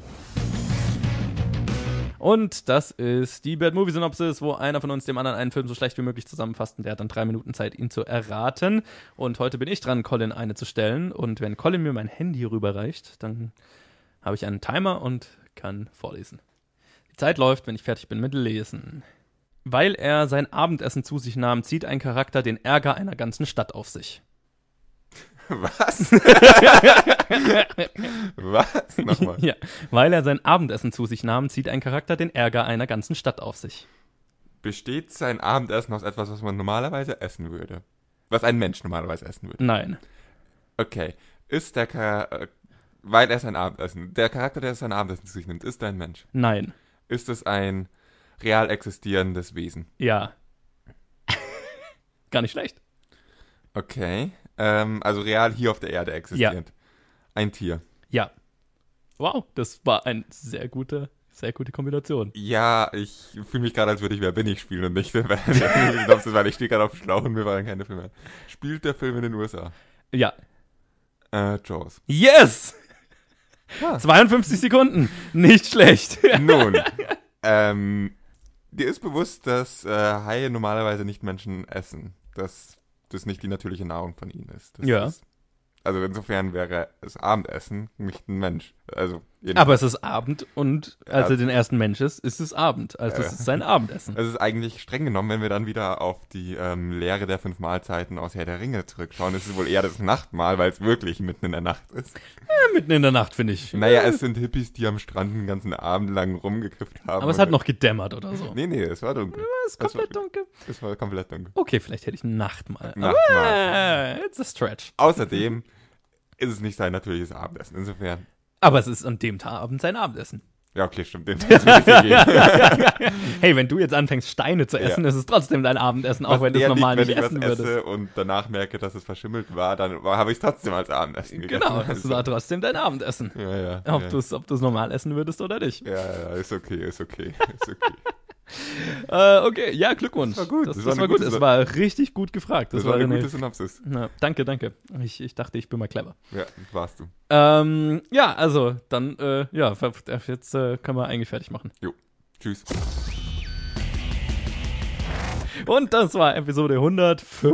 Und das ist die Bad Movie Synopsis, wo einer von uns dem anderen einen Film so schlecht wie möglich zusammenfasst und der hat dann drei Minuten Zeit, ihn zu erraten. Und heute bin ich dran, Colin eine zu stellen. Und wenn Colin mir mein Handy rüberreicht, dann habe ich einen Timer und kann vorlesen. Die Zeit läuft, wenn ich fertig bin mit Lesen. Weil er sein Abendessen zu sich nahm, zieht ein Charakter den Ärger einer ganzen Stadt auf sich. Was? Was? Nochmal. Ja, weil er sein Abendessen zu sich nahm, zieht ein Charakter den Ärger einer ganzen Stadt auf sich. Besteht sein Abendessen aus etwas, was man normalerweise essen würde? Was ein Mensch normalerweise essen würde? Nein. Okay. Ist der Charakter, weil er sein Abendessen, der Charakter, der sein Abendessen zu sich nimmt, ist er ein Mensch? Nein. Ist es ein real existierendes Wesen? Ja. Gar nicht schlecht. Okay. Ähm, also real hier auf der Erde existierend. Ein Tier. Ja. Wow, das war eine sehr gute, sehr gute Kombination. Ja, ich fühle mich gerade, als würde ich Wer bin ich spielen und nicht weil ich stehe gerade auf dem Schlauch und mir waren keine Filme. Spielt der Film in den USA? Ja. Äh, Jaws. Yes! Ah. 52 Sekunden. Nicht schlecht. Nun, ähm, dir ist bewusst, dass äh, Haie normalerweise nicht Menschen essen. Dass das nicht die natürliche Nahrung von ihnen ist. Das Ja. Ist, also insofern wäre das Abendessen nicht ein Mensch. Also Aber es ist Abend und als Ja. er den ersten Mensch ist, ist es Abend. Also es Ja. ist sein Abendessen. Es ist eigentlich streng genommen, wenn wir dann wieder auf die ähm, Lehre der fünf Mahlzeiten aus Herr der Ringe zurückschauen, ist es wohl eher das Nachtmahl, weil es wirklich mitten in der Nacht ist. Mitten in der Nacht, finde ich. Naja, es sind Hippies, die am Strand den ganzen Abend lang rumgekifft haben. Aber es hat noch gedämmert oder so. Nee, nee, es war dunkel. Es ist komplett dunkel. Es war komplett dunkel. Okay, vielleicht hätte ich Nachtmahl. Nachtmahl. Aber, it's a stretch. Außerdem ist es nicht sein natürliches Abendessen. Insofern. Aber es ist an dem Abend sein Abendessen. Ja, okay, stimmt. Den. Hey, wenn du jetzt anfängst, Steine zu essen, ist es trotzdem dein Abendessen, auch Was wenn du es normal liegt, nicht wenn essen ich was würdest. esse und danach merke, dass es verschimmelt war, dann habe ich es trotzdem als Abendessen gegessen. Genau, es Also, war trotzdem dein Abendessen. Ja, ja. Ob ja. du es normal essen würdest oder nicht. Ja, ja, ja, ist okay, ist okay, ist okay. Äh, okay, ja, Glückwunsch. Das war gut, Das, das das war war eine gut. Es war richtig gut gefragt. Das, war eine gute Synopsis. Na, danke, danke. Ich, ich dachte, ich bin mal clever. Ja, warst du. Ähm, ja, also, dann, äh, ja, jetzt äh, können wir eigentlich fertig machen. Tschüss. Und das war Episode 115?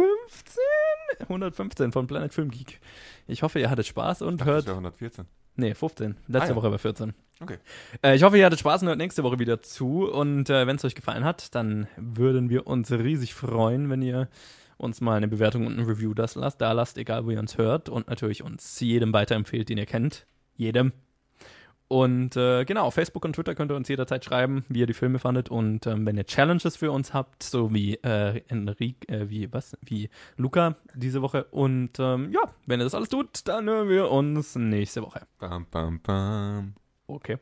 115 von Planet Film Geek. Ich hoffe, ihr hattet Spaß und Das hört. ja 114. Nee, 15. Letzte Ah, ja. Woche war 14. Okay. Äh, ich hoffe, ihr hattet Spaß und hört nächste Woche wieder zu. Und äh, wenn es euch gefallen hat, dann würden wir uns riesig freuen, wenn ihr uns mal eine Bewertung und ein Review das lasst, da lasst, egal wo ihr uns hört. Und natürlich uns jedem weiterempfehlt, den ihr kennt. Jedem. Und äh, genau, auf Facebook und Twitter könnt ihr uns jederzeit schreiben, wie ihr die Filme fandet. Und ähm, wenn ihr Challenges für uns habt, so wie äh, Enrique, äh, wie was, wie Luca diese Woche. Und ähm, ja, wenn ihr das alles tut, dann hören wir uns nächste Woche. Bam, bam, bam. Okay.